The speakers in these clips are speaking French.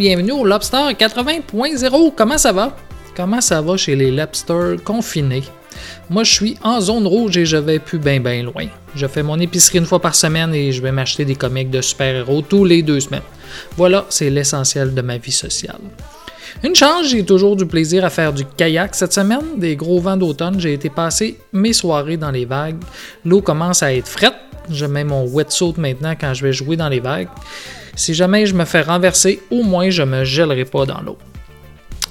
Bienvenue au Lobster 80.0. Comment ça va? Comment ça va chez les lobsters confinés? Moi, je suis en zone rouge et je vais plus bien, bien loin. Je fais mon épicerie une fois par semaine et je vais m'acheter des comics de super-héros tous les deux semaines. Voilà, c'est l'essentiel de ma vie sociale. Une chance, j'ai toujours du plaisir à faire du kayak cette semaine. Des gros vents d'automne, j'ai été passer mes soirées dans les vagues. L'eau commence à être frette. Je mets mon wetsuit maintenant quand je vais jouer dans les vagues. Si jamais je me fais renverser, au moins je me gèlerai pas dans l'eau.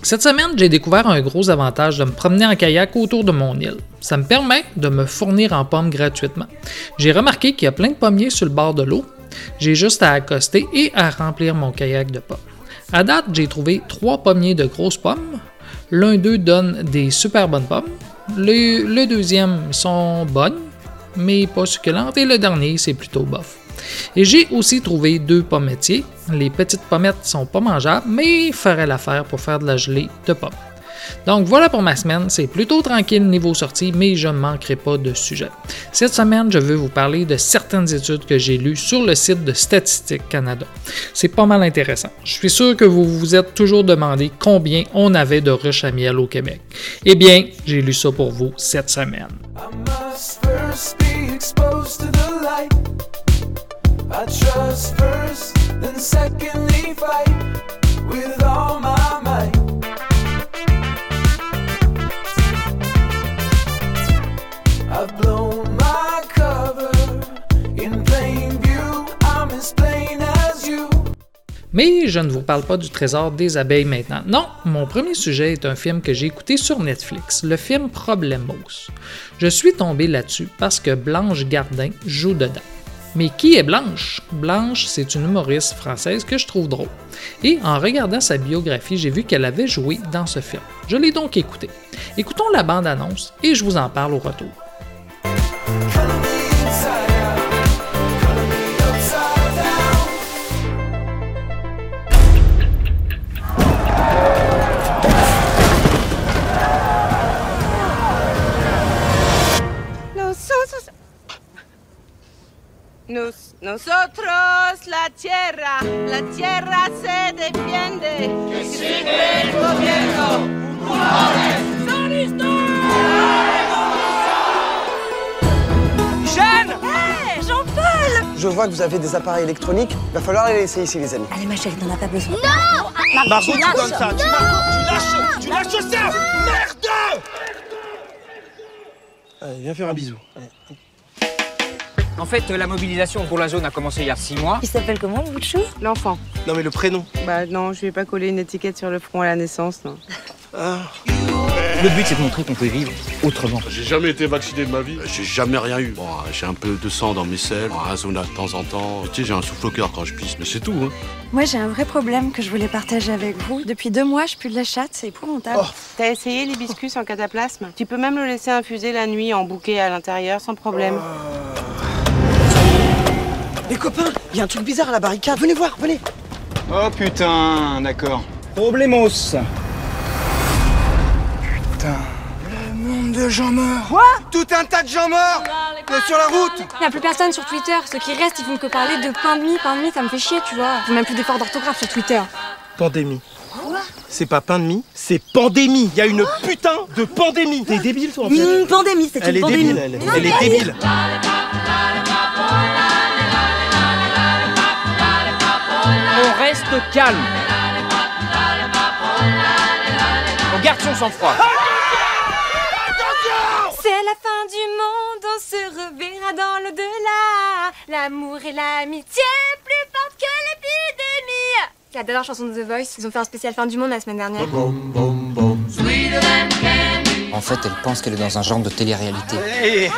Cette semaine, j'ai découvert un gros avantage de me promener en kayak autour de mon île. Ça me permet de me fournir en pommes gratuitement. J'ai remarqué qu'il y a plein de pommiers sur le bord de l'eau. J'ai juste à accoster et à remplir mon kayak de pommes. À date, j'ai trouvé trois pommiers de grosses pommes. L'un d'eux donne des super bonnes pommes. Le, le deuxième sont bonnes, mais pas succulentes. Et le dernier, c'est plutôt bof. Et j'ai aussi trouvé deux pommettiers. Les petites pommettes sont pas mangeables, mais il ferait l'affaire pour faire de la gelée de pommes. Donc voilà pour ma semaine, c'est plutôt tranquille niveau sortie, mais je ne manquerai pas de sujet. Cette semaine, je veux vous parler de certaines études que j'ai lues sur le site de Statistique Canada. C'est pas mal intéressant. Je suis sûr que vous vous êtes toujours demandé combien on avait de ruches à miel au Québec. Eh bien, j'ai lu ça pour vous cette semaine. Mais je ne vous parle pas du trésor des abeilles maintenant. Non, mon premier sujet est un film que j'ai écouté sur Netflix, le film Problemos. Je suis tombé là-dessus parce que Blanche Gardin joue dedans. Mais qui est Blanche? Blanche, c'est une humoriste française que je trouve drôle. Et en regardant sa biographie, j'ai vu qu'elle avait joué dans ce film. Je l'ai donc écouté. Écoutons la bande-annonce et je vous en parle au retour. Nos- nosotros, la tierra, la tierra se defiende. Que sigue el gobierno. Jeanne Hey, Jean-Paul Je vois que vous avez des appareils électroniques. Va falloir les laisser ici, les amis. Allez ma chérie, t'en as pas besoin. Margot, tu donnes ça. Tu, tu lâches, tu lâches ça. Merde Allez, viens faire un bisou. Allez. En fait, la mobilisation pour la zone a commencé il y a six mois. Il s'appelle comment le bout de chou L'enfant. Non, mais le prénom. Bah non, je vais pas coller une étiquette sur le front à la naissance, non. Ah. Le but, c'est de montrer qu'on peut vivre autrement. J'ai jamais été vacciné de ma vie. J'ai jamais rien eu. Bon, j'ai un peu de sang dans mes selles, un zona de temps en temps. Tu sais, j'ai un souffle au cœur quand je pisse, mais c'est tout. Hein. Moi j'ai un vrai problème que je voulais partager avec vous. Depuis deux mois, je pue de la chatte, c'est épouvantable. T'as essayé l'hibiscus en cataplasme? Tu peux même le laisser infuser la nuit en bouquet à l'intérieur sans problème. Les copains, il y a un truc bizarre à la barricade. Venez voir, venez. Oh putain, d'accord. Problemos. Putain. Le monde de gens morts. Quoi Tout un tas de gens morts euh, sur la route. Il n'y a plus personne sur Twitter. Ceux qui restent, ils font que parler de pain de mie, pain de mie, ça me fait chier, tu vois. Ils même plus d'efforts d'orthographe sur Twitter. Pandémie. C'est pas pain de mie, c'est pandémie. Il y a une putain de pandémie. T'es débile, toi, en fait. Une pandémie, c'est Elle une est pandémie. débile, elle. Elle est débile. On reste calme. On garde son sang-froid. C'est la fin du monde, on se reverra dans l'au-delà. L'amour et l'amitié plus fortes que l'épidémie. La dernière chanson de The Voice. Ils ont fait un spécial fin du monde la semaine dernière. En fait, elle pense qu'elle est dans un genre de télé-réalité. Hey,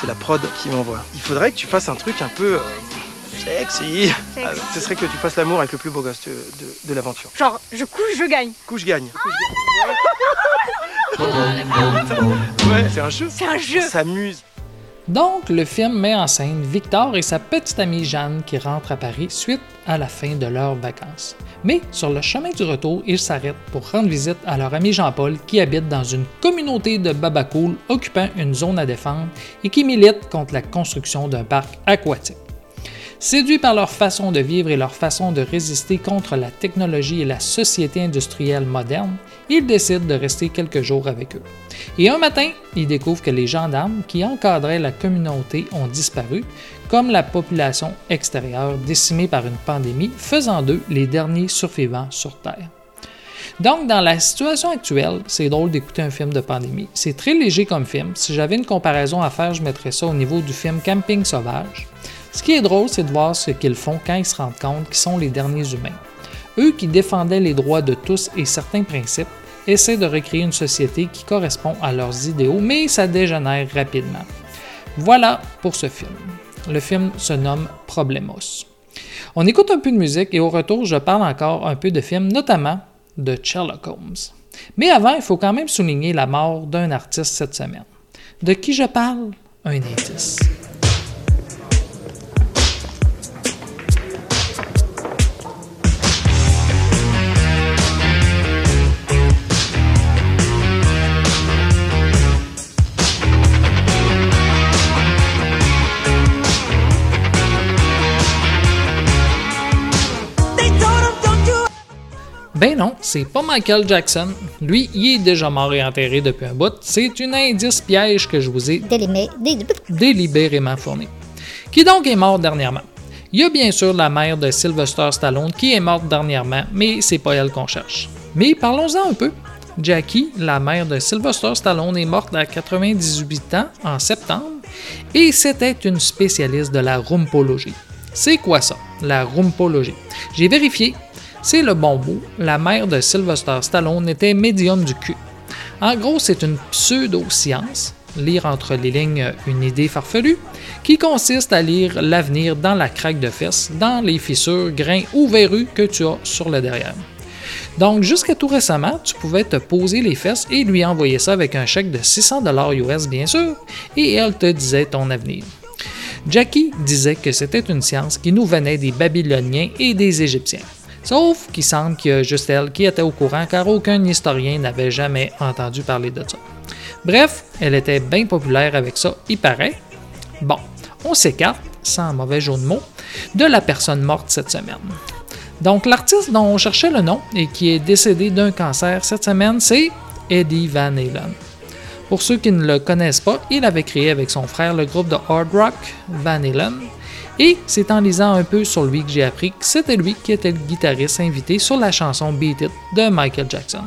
c'est la prod qui m'envoie. Il faudrait que tu fasses un truc un peu sexy. Ah, ce serait que tu fasses l'amour avec le plus beau gosse de, de- de l'aventure. Genre, je couche, je gagne. Couche gagne. Ouais, c'est un jeu. C'est un jeu. S'amuse. Donc, le film met en scène Victor et sa petite amie Jeanne qui rentrent à Paris suite à la fin de leurs vacances. Mais sur le chemin du retour, ils s'arrêtent pour rendre visite à leur ami Jean-Paul qui habite dans une communauté de babacool occupant une zone à défendre et qui milite contre la construction d'un parc aquatique. Séduits par leur façon de vivre et leur façon de résister contre la technologie et la société industrielle moderne, ils décident de rester quelques jours avec eux. Et un matin, ils découvrent que les gendarmes qui encadraient la communauté ont disparu, comme la population extérieure décimée par une pandémie, faisant d'eux les derniers survivants sur Terre. Donc, dans la situation actuelle, c'est drôle d'écouter un film de pandémie. C'est très léger comme film. Si j'avais une comparaison à faire, je mettrais ça au niveau du film Camping Sauvage. Ce qui est drôle, c'est de voir ce qu'ils font quand ils se rendent compte qu'ils sont les derniers humains. Eux qui défendaient les droits de tous et certains principes, essaient de recréer une société qui correspond à leurs idéaux, mais ça dégénère rapidement. Voilà pour ce film. Le film se nomme Problemos. On écoute un peu de musique et au retour, je parle encore un peu de films, notamment de Sherlock Holmes. Mais avant, il faut quand même souligner la mort d'un artiste cette semaine. De qui je parle? Un indice. Ben non, c'est pas Michael Jackson. Lui, il est déjà mort et enterré depuis un bout. C'est une indice piège que je vous ai délibérément fourni. Qui donc est mort dernièrement? Il y a bien sûr la mère de Sylvester Stallone qui est morte dernièrement, mais c'est pas elle qu'on cherche. Mais parlons-en un peu. Jackie, la mère de Sylvester Stallone, est morte à 98 ans en septembre et c'était une spécialiste de la rumpologie. C'est quoi ça, la rumpologie? J'ai vérifié, c'est le bon mot. La mère de Sylvester Stallone était médium du cul. En gros, c'est une pseudo-science, lire entre les lignes une idée farfelue, qui consiste à lire l'avenir dans la craque de fesses, dans les fissures, grains ou verrues que tu as sur le derrière. Donc, jusqu'à tout récemment, tu pouvais te poser les fesses et lui envoyer ça avec un chèque de 600 US, bien sûr, et elle te disait ton avenir. Jackie disait que c'était une science qui nous venait des Babyloniens et des Égyptiens. Sauf qu'il semble qu'il y a juste elle qui était au courant car aucun historien n'avait jamais entendu parler de ça. Bref, elle était bien populaire avec ça, il paraît. Bon, on s'écarte, sans mauvais jeu de mots, de la personne morte cette semaine. Donc l'artiste dont on cherchait le nom et qui est décédé d'un cancer cette semaine, c'est Eddie Van Halen. Pour ceux qui ne le connaissent pas, il avait créé avec son frère le groupe de hard rock Van Halen. Et c'est en lisant un peu sur lui que j'ai appris que c'était lui qui était le guitariste invité sur la chanson Beat It de Michael Jackson.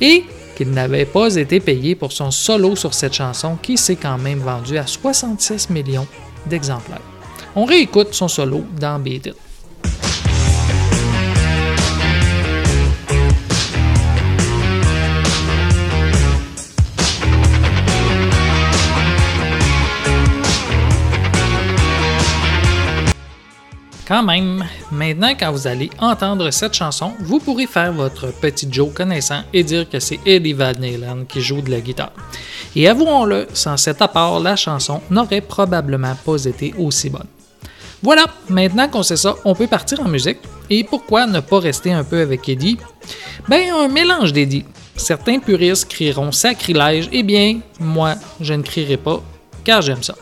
Et qu'il n'avait pas été payé pour son solo sur cette chanson qui s'est quand même vendu à 66 millions d'exemplaires. On réécoute son solo dans Beat It. Quand même, maintenant quand vous allez entendre cette chanson, vous pourrez faire votre petit Joe connaissant et dire que c'est Eddie Van Halen qui joue de la guitare. Et avouons-le, sans cet apport, la chanson n'aurait probablement pas été aussi bonne. Voilà, maintenant qu'on sait ça, on peut partir en musique. Et pourquoi ne pas rester un peu avec Eddie? Ben, un mélange d'Eddie. Certains puristes crieront sacrilège, eh bien, moi, je ne crierai pas, car j'aime ça.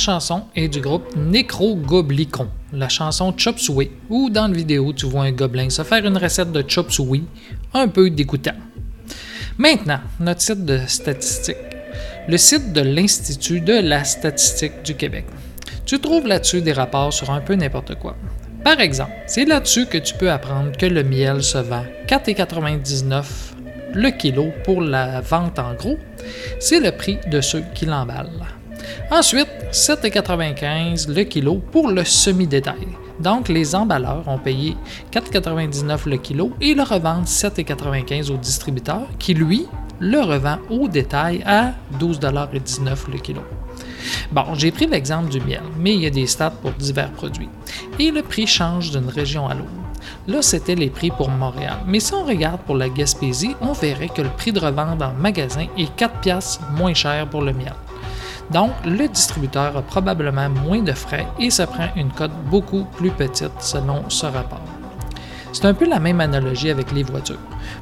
Chanson est du groupe Necrogoblicon, la chanson Chop Suey, où dans la vidéo tu vois un gobelin se faire une recette de chop suey un peu dégoûtant. Maintenant, notre site de statistiques. Le site de l'Institut de la statistique du Québec. Tu trouves là-dessus des rapports sur un peu n'importe quoi. Par exemple, c'est là-dessus que tu peux apprendre que le miel se vend 4,99 le kilo pour la vente en gros. C'est le prix de ceux qui l'emballent. Ensuite, 7,95 le kilo pour le semi-détail. Donc, les emballeurs ont payé 4,99 le kilo et le revendent 7,95 au distributeur qui, lui, le revend au détail à 12,19 le kilo. Bon, j'ai pris l'exemple du miel, mais il y a des stats pour divers produits. Et le prix change d'une région à l'autre. Là, c'était les prix pour Montréal. Mais si on regarde pour la Gaspésie, on verrait que le prix de revente en magasin est 4 piastres moins cher pour le miel. Donc, le distributeur a probablement moins de frais et se prend une cote beaucoup plus petite selon ce rapport. C'est un peu la même analogie avec les voitures.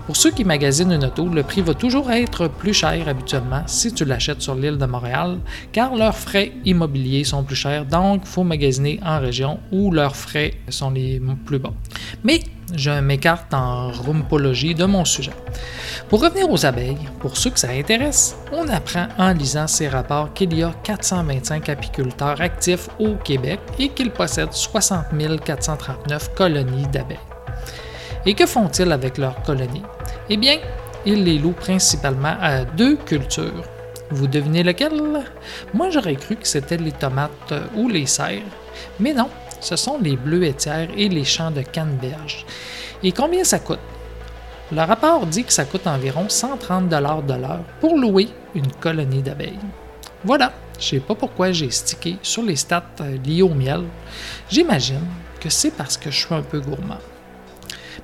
Pour ceux qui magasinent une auto, le prix va toujours être plus cher habituellement si tu l'achètes sur l'île de Montréal, car leurs frais immobiliers sont plus chers, donc il faut magasiner en région où leurs frais sont les plus bas. Mais je m'écarte en rumpologie de mon sujet. Pour revenir aux abeilles, pour ceux que ça intéresse, on apprend en lisant ces rapports qu'il y a 425 apiculteurs actifs au Québec et qu'ils possèdent 60 439 colonies d'abeilles. Et que font-ils avec leurs colonies? Eh bien, ils les louent principalement à deux cultures. Vous devinez lequel? Moi, j'aurais cru que c'était les tomates ou les serres, mais non, ce sont les bleuetières et les champs de canneberge. Et combien ça coûte? Le rapport dit que ça coûte environ 130 de l'heure pour louer une colonie d'abeilles. Voilà, je sais pas pourquoi j'ai stické sur les stats euh, liées au miel. J'imagine que c'est parce que je suis un peu gourmand.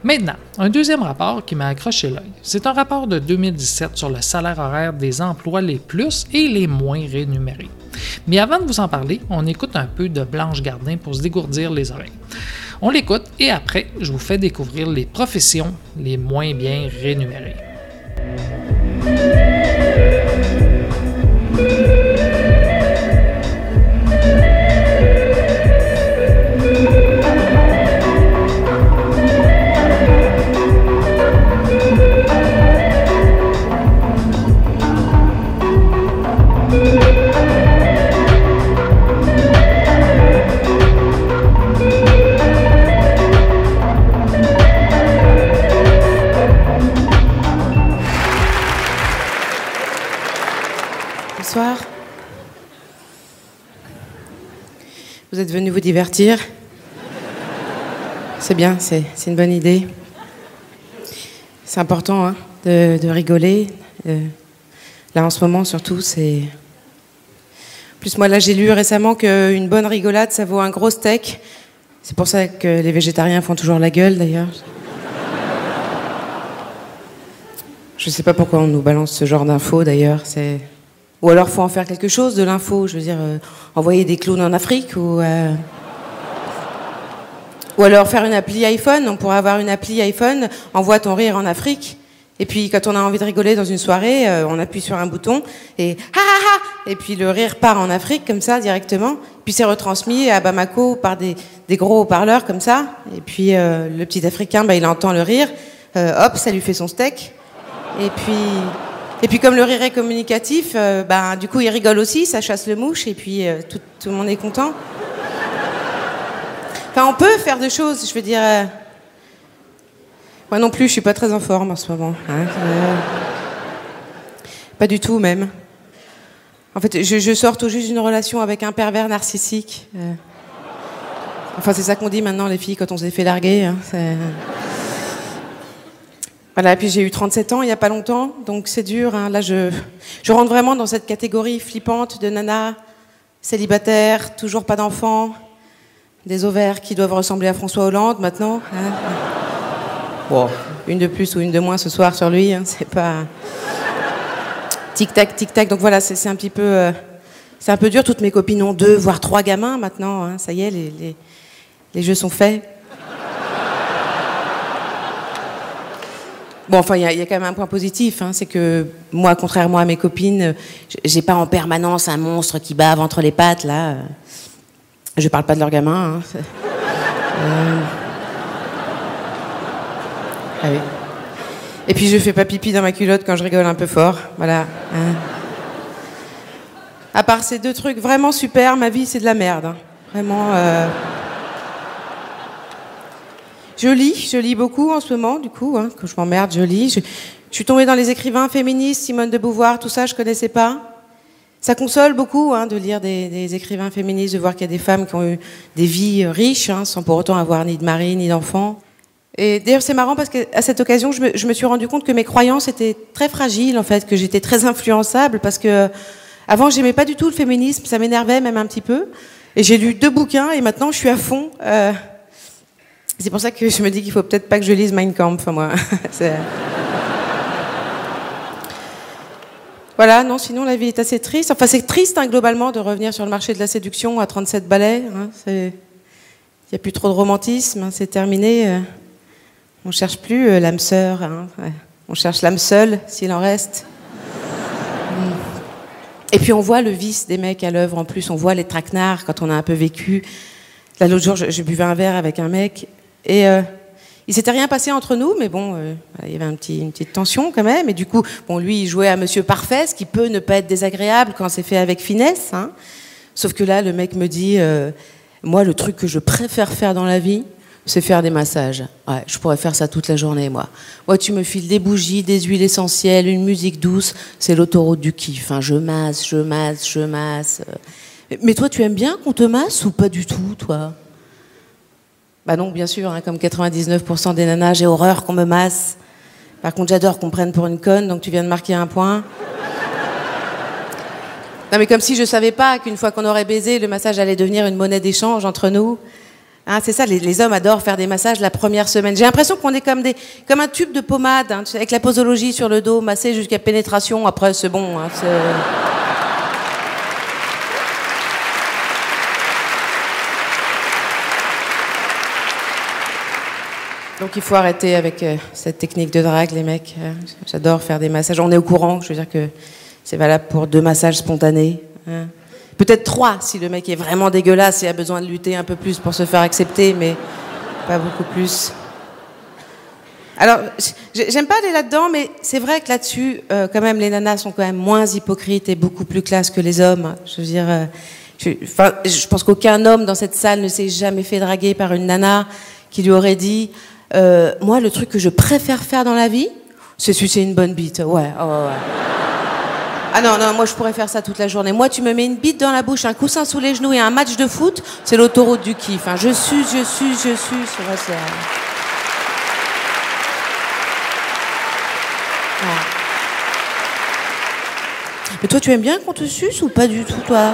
Maintenant, un deuxième rapport qui m'a accroché l'œil. C'est un rapport de 2017 sur le salaire horaire des emplois les plus et les moins rémunérés. Mais avant de vous en parler, on écoute un peu de Blanche Gardin pour se dégourdir les oreilles. On l'écoute et après, je vous fais découvrir les professions les moins bien rémunérées. Êtes venu vous divertir C'est bien, c'est une bonne idée. C'est important hein, de, rigoler. Euh, là, en ce moment, surtout, c'est. Plus, moi, là, j'ai lu récemment qu'une bonne rigolade, ça vaut un gros steak. C'est pour ça que les végétariens font toujours la gueule, d'ailleurs. Je sais pas pourquoi on nous balance ce genre d'infos, d'ailleurs. C'est. Ou alors faut en faire quelque chose de l'info, je veux dire, euh, envoyer des clowns en Afrique ou. euh, Ou alors faire une appli iPhone, on pourrait avoir une appli iPhone, envoie ton rire en Afrique. Et puis quand on a envie de rigoler dans une soirée, euh, on appuie sur un bouton et ha ha ha Et puis le rire part en Afrique comme ça directement. Puis c'est retransmis à Bamako par des, gros haut-parleurs comme ça. Et puis le petit Africain, bah, il entend le rire. Hop, ça lui fait son steak. Et puis, et puis comme le rire est communicatif, euh, bah, du coup il rigole aussi, ça chasse le mouche et puis euh, tout, tout le monde est content. Enfin, on peut faire des choses, je veux dire. euh, Moi non plus, je suis pas très en forme en ce moment. hein, euh, Pas du tout même. En fait, je, je sors tout juste d'une relation avec un pervers narcissique. Enfin, c'est ça qu'on dit maintenant les filles quand on s'est fait larguer. hein, Voilà, puis j'ai eu 37 ans il n'y a pas longtemps, donc c'est dur. hein. Là, je, je rentre vraiment dans cette catégorie flippante de nana, célibataire, toujours pas d'enfants, des ovaires qui doivent ressembler à François Hollande maintenant. hein. Une de plus ou une de moins ce soir sur lui, hein, c'est pas. Tic-tac, tic-tac. Donc voilà, c'est c'est un petit peu. euh, c'est un peu dur. Toutes mes copines ont deux, voire trois gamins maintenant. hein. Ça y est, les, les, les jeux sont faits. Bon, enfin, il y, a- quand même un point positif, hein, c'est que moi, contrairement à mes copines, j'ai pas en permanence un monstre qui bave entre les pattes, là. Je parle pas de leurs gamins. hein, Euh. Et puis je fais pas pipi dans ma culotte quand je rigole un peu fort, voilà. hein. À part ces deux trucs vraiment super, ma vie c'est de la merde, hein. vraiment. euh. Je lis, je lis beaucoup en ce moment, du coup, hein, quand je m'emmerde, je lis. Je, suis tombée dans les écrivains féministes, Simone de Beauvoir, tout ça, je connaissais pas. Ça console beaucoup hein, de lire des, écrivains féministes, de voir qu'il y a des femmes qui ont eu des vies euh, riches, hein, sans pour autant avoir ni de mari, ni d'enfants. Et d'ailleurs, c'est marrant parce qu'à cette occasion, je me, je me suis rendu compte que mes croyances étaient très fragiles, en fait, que j'étais très influençable, parce que avant, j'aimais pas du tout le féminisme, ça m'énervait même un petit peu. Et j'ai lu deux bouquins et maintenant, je suis à fond. Euh, c'est pour ça que je me dis qu'il faut peut-être pas que je lise Mein Kampf, moi. Voilà, non, sinon la vie est assez triste. Enfin, c'est triste hein, globalement de revenir sur le marché de la séduction à 37 balais. hein. Il n'y a plus trop de romantisme, hein, c'est terminé. euh. On cherche plus euh, l'âme sœur, on cherche l'âme seule, s'il en reste. Mm. Et puis on voit le vice des mecs à l'œuvre en plus, on voit les traquenards quand on a un peu vécu. Là, l'autre jour, je buvais un verre avec un mec et euh, Il s'était rien passé entre nous, mais bon, euh, il y avait un une petite tension quand même. Et du coup, bon, lui, il jouait à Monsieur Parfait, ce qui peut ne pas être désagréable quand c'est fait avec finesse. hein. Sauf que là, le mec me dit, euh, moi, le truc que je préfère faire dans la vie, c'est faire des massages. Je pourrais faire ça toute la journée, moi. Moi, tu me files des bougies, des huiles essentielles, une musique douce, c'est l'autoroute du kiff. hein. Je masse, je masse, je masse. Euh, Mais toi, tu aimes bien qu'on te masse ou pas du tout, toi? Bah non, bien sûr, hein, comme 99% des nanas, j'ai horreur qu'on me masse. Par contre, j'adore qu'on prenne pour une conne, donc tu viens de marquer un point. Non, mais comme si je savais pas qu'une fois qu'on aurait baisé, le massage allait devenir une monnaie d'échange entre nous. Hein, c'est ça, les, hommes adorent faire des massages la première semaine. J'ai l'impression qu'on est comme, un tube de pommade, hein, avec la posologie sur le dos, massé jusqu'à pénétration. Après, c'est bon. hein, Donc il faut arrêter avec euh, cette technique de drague, les mecs. Euh, J'adore faire des massages. On est au courant, je veux dire que c'est valable pour deux massages spontanés. hein. Peut-être trois si le mec est vraiment dégueulasse et a besoin de lutter un peu plus pour se faire accepter, mais pas beaucoup plus. Alors, j'ai- j'aime pas aller là-dedans, mais c'est vrai que là-dessus, euh, quand même, les nanas sont quand même moins hypocrites et beaucoup plus classe que les hommes. Je veux dire, je pense qu'aucun homme dans cette salle ne s'est jamais fait draguer par une nana qui lui aurait dit euh, Moi, le truc que je préfère faire dans la vie, c'est sucer une bonne bite. Ouais, oh, ouais. Ah non, non, moi je pourrais faire ça toute la journée. Moi, tu me mets une bite dans la bouche, un coussin sous les genoux et un match de foot, c'est l'autoroute du kiff. hein. Je suce, je suce, je suce. Ouais, c'est- Ouais. Mais toi, tu aimes bien qu'on te suce ou pas du tout, toi?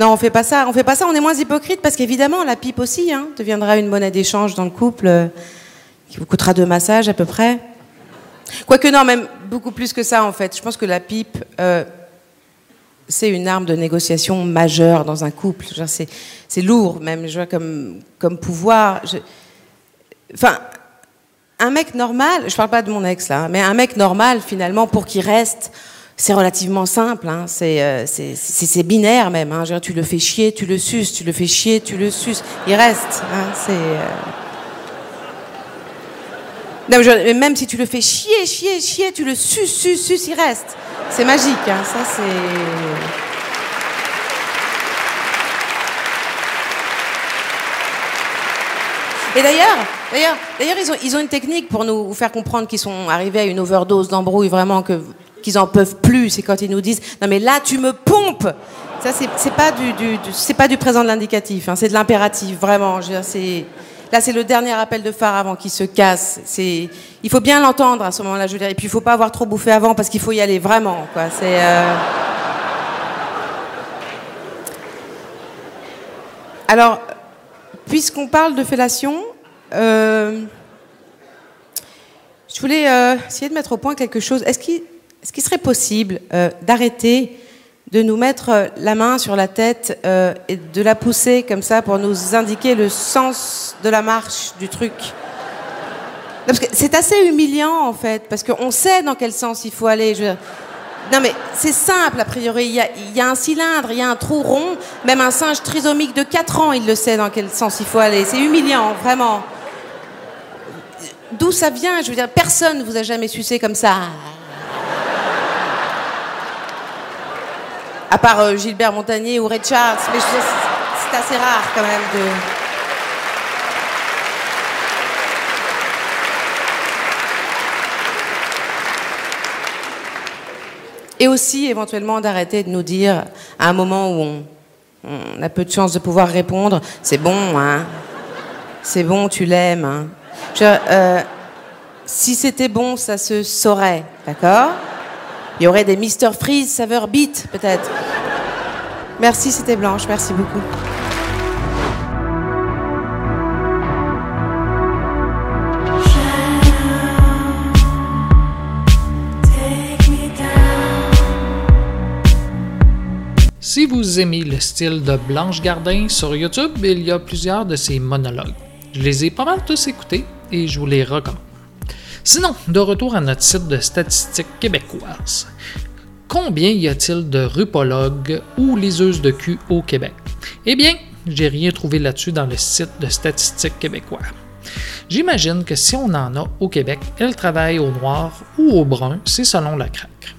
Non, on fait pas ça. On fait pas ça. On est moins hypocrite parce qu'évidemment, la pipe aussi hein, deviendra une monnaie d'échange dans le couple euh, qui vous coûtera deux massages à peu près. Quoique non, même beaucoup plus que ça en fait. Je pense que la pipe, euh, c'est une arme de négociation majeure dans un couple. C'est, lourd même, je vois, comme, pouvoir. Enfin, un mec normal, je parle pas de mon ex là, mais un mec normal finalement pour qu'il reste, c'est relativement simple. hein. C'est, euh, c'est, c'est- binaire même. hein. Tu le fais chier, tu le suces, tu le fais chier, tu le suces. Il reste. hein. Euh, même si tu le fais chier, chier, chier, tu le suces, suces, suces, il reste. C'est magique, ça c'est. Et d'ailleurs, d'ailleurs, d'ailleurs, ils ont, ils ont une technique pour nous faire comprendre qu'ils sont arrivés à une overdose d'embrouille, vraiment que qu'ils en peuvent plus. C'est quand ils nous disent non mais là tu me pompes. Ça c'est pas du, pas du présent de l'indicatif, hein, c'est de l'impératif vraiment. Là c'est le dernier appel de phare avant qu'il se casse. Il faut bien l'entendre à ce moment-là. Je veux dire, et puis il faut pas avoir trop bouffé avant parce qu'il faut y aller vraiment. Euh, alors puisqu'on parle de fellation, euh, je voulais euh, essayer de mettre au point quelque chose. Est-ce qu'il est-ce qu'il serait possible euh, d'arrêter de nous mettre euh, la main sur la tête euh, et de la pousser comme ça pour nous indiquer le sens de la marche du truc? Parce que c'est assez humiliant en fait, parce qu'on sait dans quel sens il faut aller. Non mais c'est simple a priori, il y, a, il y a un cylindre, il y a un trou rond, même un singe trisomique de 4 ans, il le sait dans quel sens il faut aller. C'est humiliant, vraiment. D'où ça vient Je veux dire, personne ne vous a jamais sucé comme ça. À part euh, Gilbert Montagnier ou Ray Charles, mais c'est assez rare quand même de... Et aussi éventuellement d'arrêter de nous dire à un moment où on, on a peu de chances de pouvoir répondre, c'est bon, hein, c'est bon, tu l'aimes. Hein. Je- euh, si c'était bon, ça se saurait, d'accord? Il y aurait des Mr Freeze saveur beat, peut-être. Merci, c'était Blanche, merci beaucoup. Si vous aimez le style de Blanche Gardin sur YouTube, il y a plusieurs de ses monologues. Je les ai pas mal tous écoutés et je vous les recommande. Sinon, de retour à notre site de statistiques québécoises. Combien y a-t-il de rupologues ou liseuses de cul au Québec? Eh bien, j'ai rien trouvé là-dessus dans le site de statistiques québécois. J'imagine que si on en a au Québec, elles travaillent au noir ou au brun, c'est selon la craque.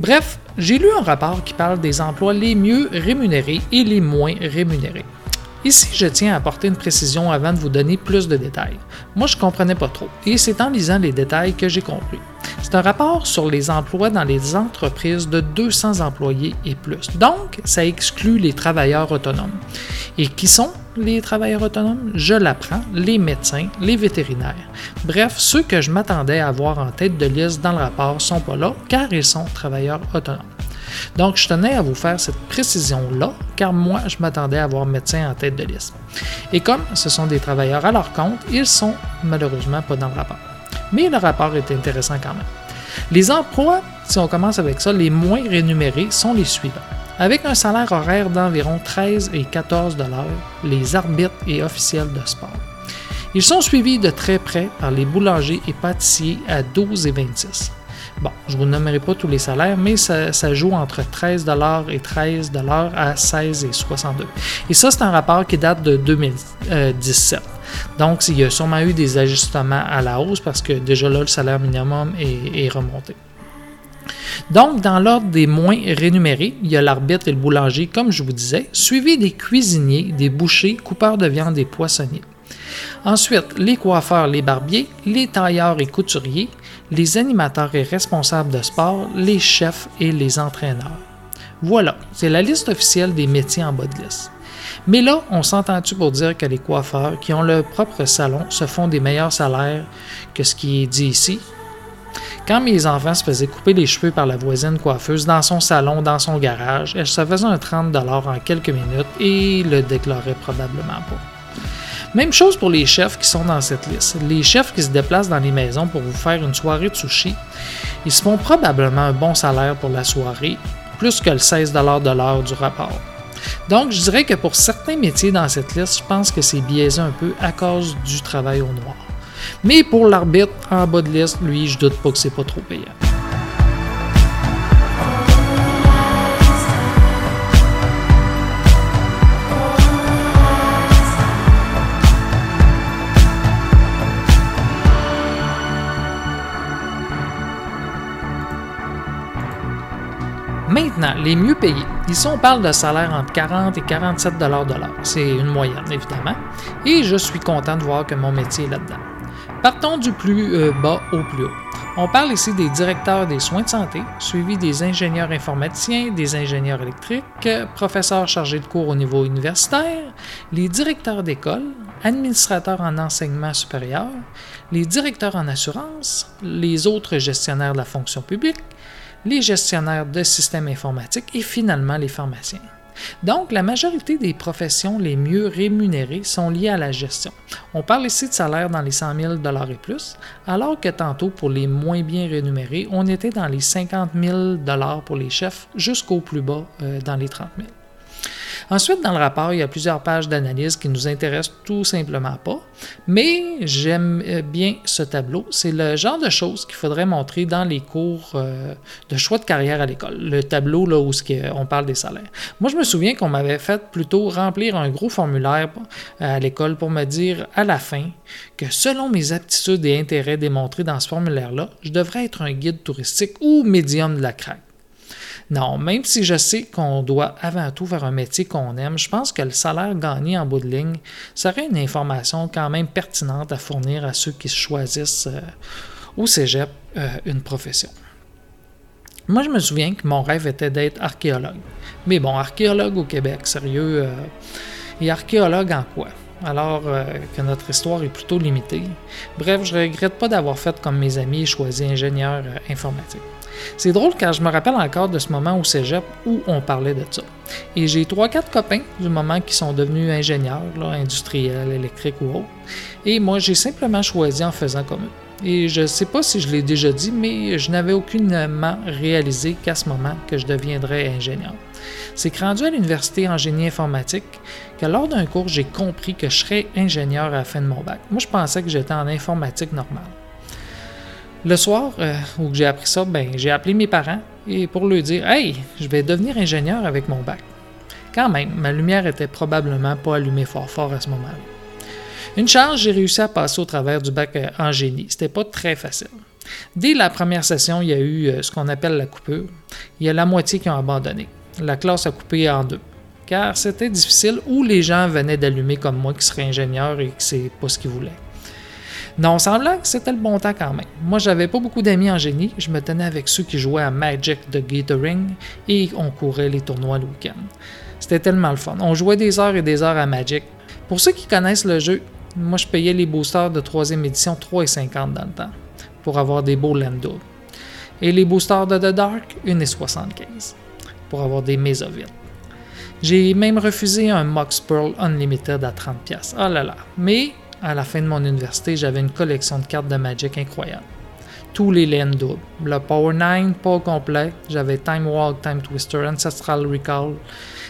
Bref, j'ai lu un rapport qui parle des emplois les mieux rémunérés et les moins rémunérés. Ici, je tiens à apporter une précision avant de vous donner plus de détails. Moi, je ne comprenais pas trop, et c'est en lisant les détails que j'ai compris. C'est un rapport sur les emplois dans les entreprises de 200 employés et plus. Donc, ça exclut les travailleurs autonomes. Et qui sont les travailleurs autonomes? Je l'apprends, les médecins, les vétérinaires. Bref, ceux que je m'attendais à voir en tête de liste dans le rapport sont pas là car ils sont travailleurs autonomes. Donc, je tenais à vous faire cette précision-là, car moi, je m'attendais à voir médecin en tête de liste. Et comme ce sont des travailleurs à leur compte, ils sont malheureusement pas dans le rapport. Mais le rapport est intéressant quand même. Les emplois, si on commence avec ça, les moins rémunérés sont les suivants. Avec un salaire horaire d'environ 13 et 14 dollars, les arbitres et officiels de sport. Ils sont suivis de très près par les boulangers et pâtissiers à 12 et 26. Bon, je ne vous nommerai pas tous les salaires, mais ça, joue entre 13 et 13 à 16 et 62. Et ça, c'est un rapport qui date de 2017. Donc, il y a sûrement eu des ajustements à la hausse parce que déjà là, le salaire minimum est, est remonté. Donc, dans l'ordre des moins rémunérés, il y a l'arbitre et le boulanger, comme je vous disais, suivi des cuisiniers, des bouchers, coupeurs de viande et poissonniers. Ensuite, les coiffeurs, les barbiers, les tailleurs et couturiers, les animateurs et responsables de sport, les chefs et les entraîneurs. Voilà, c'est la liste officielle des métiers en bas de liste. Mais là, on s'entend-tu pour dire que les coiffeurs qui ont leur propre salon se font des meilleurs salaires que ce qui est dit ici? Quand mes enfants se faisaient couper les cheveux par la voisine coiffeuse dans son salon, dans son garage, elle se faisait un 30 en quelques minutes et le déclarait probablement pas. Même chose pour les chefs qui sont dans cette liste. Les chefs qui se déplacent dans les maisons pour vous faire une soirée de sushi, ils se font probablement un bon salaire pour la soirée, plus que le 16 de l'heure du rapport. Donc, je dirais que pour certains métiers dans cette liste, je pense que c'est biaisé un peu à cause du travail au noir. Mais pour l'arbitre en bas de liste, lui, je doute pas que c'est pas trop payant. Maintenant, les mieux payés. Ici, on parle de salaire entre 40 et 47 de l'heure. C'est une moyenne, évidemment. Et je suis content de voir que mon métier est là-dedans. Partons du plus euh, bas au plus haut. On parle ici des directeurs des soins de santé, suivis des ingénieurs informaticiens, des ingénieurs électriques, professeurs chargés de cours au niveau universitaire, les directeurs d'école, administrateurs en enseignement supérieur, les directeurs en assurance, les autres gestionnaires de la fonction publique, les gestionnaires de systèmes informatiques et finalement les pharmaciens. Donc, la majorité des professions les mieux rémunérées sont liées à la gestion. On parle ici de salaire dans les 100 000 et plus, alors que tantôt, pour les moins bien rémunérés, on était dans les 50 000 pour les chefs jusqu'au plus bas euh, dans les 30 000. Ensuite, dans le rapport, il y a plusieurs pages d'analyse qui nous intéressent tout simplement pas, mais j'aime euh, bien ce tableau. C'est le genre de choses qu'il faudrait montrer dans les cours euh, de choix de carrière à l'école. Le tableau là où on parle des salaires. Moi, je me souviens qu'on m'avait fait plutôt remplir un gros formulaire euh, à l'école pour me dire à la fin que selon mes aptitudes et intérêts démontrés dans ce formulaire-là, je devrais être un guide touristique ou médium de la craque. Non, même si je sais qu'on doit avant tout faire un métier qu'on aime, je pense que le salaire gagné en bout de ligne serait une information quand même pertinente à fournir à ceux qui choisissent euh, au cégep euh, une profession. Moi, je me souviens que mon rêve était d'être archéologue. Mais bon, archéologue au Québec, sérieux. Euh, et archéologue en quoi? alors que notre histoire est plutôt limitée. Bref, je regrette pas d'avoir fait comme mes amis et choisi ingénieur informatique. C'est drôle car je me rappelle encore de ce moment au cégep où on parlait de ça. Et j'ai trois, quatre copains du moment qui sont devenus ingénieurs, industriels, électriques ou autres. Et moi, j'ai simplement choisi en faisant comme eux. Et je ne sais pas si je l'ai déjà dit, mais je n'avais aucunement réalisé qu'à ce moment que je deviendrais ingénieur. C'est rendu à l'université en génie informatique que lors d'un cours, j'ai compris que je serais ingénieur à la fin de mon bac. Moi, je pensais que j'étais en informatique normale. Le soir euh, où j'ai appris ça, ben, j'ai appelé mes parents et pour leur dire Hey, je vais devenir ingénieur avec mon bac. Quand même, ma lumière était probablement pas allumée fort fort à ce moment-là. Une chance, j'ai réussi à passer au travers du bac euh, en génie. C'était pas très facile. Dès la première session, il y a eu euh, ce qu'on appelle la coupure. Il y a la moitié qui ont abandonné. La classe a coupé en deux. Car c'était difficile ou les gens venaient d'allumer comme moi qui serait ingénieur et que c'est pas ce qu'ils voulaient. Non, semblant que c'était le bon temps quand même. Moi, j'avais pas beaucoup d'amis en génie. Je me tenais avec ceux qui jouaient à Magic de Gathering et on courait les tournois le week-end. C'était tellement le fun. On jouait des heures et des heures à Magic. Pour ceux qui connaissent le jeu, moi, je payais les boosters de 3e édition 3,50 dans le temps pour avoir des beaux land doubles. Et les boosters de The Dark, 1,75 pour avoir des Mesovites. J'ai même refusé un Mox Pearl Unlimited à 30$. Ah là là. Mais à la fin de mon université, j'avais une collection de cartes de Magic incroyable. Tous les lanes doubles. Le Power 9, pas complet. J'avais Time Walk, Time Twister, Ancestral Recall,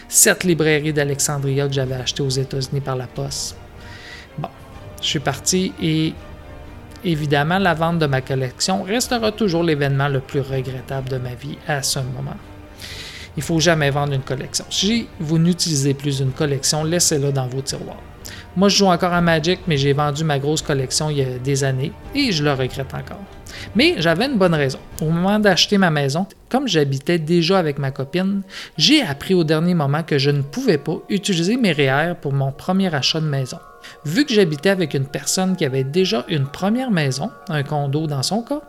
7 librairies d'Alexandria que j'avais achetées aux États-Unis par la poste. Bon, je suis parti et évidemment, la vente de ma collection restera toujours l'événement le plus regrettable de ma vie à ce moment. Il faut jamais vendre une collection. Si vous n'utilisez plus une collection, laissez-la dans vos tiroirs. Moi, je joue encore à Magic, mais j'ai vendu ma grosse collection il y a des années et je le regrette encore. Mais j'avais une bonne raison. Au moment d'acheter ma maison, comme j'habitais déjà avec ma copine, j'ai appris au dernier moment que je ne pouvais pas utiliser mes REER pour mon premier achat de maison. Vu que j'habitais avec une personne qui avait déjà une première maison, un condo dans son cas,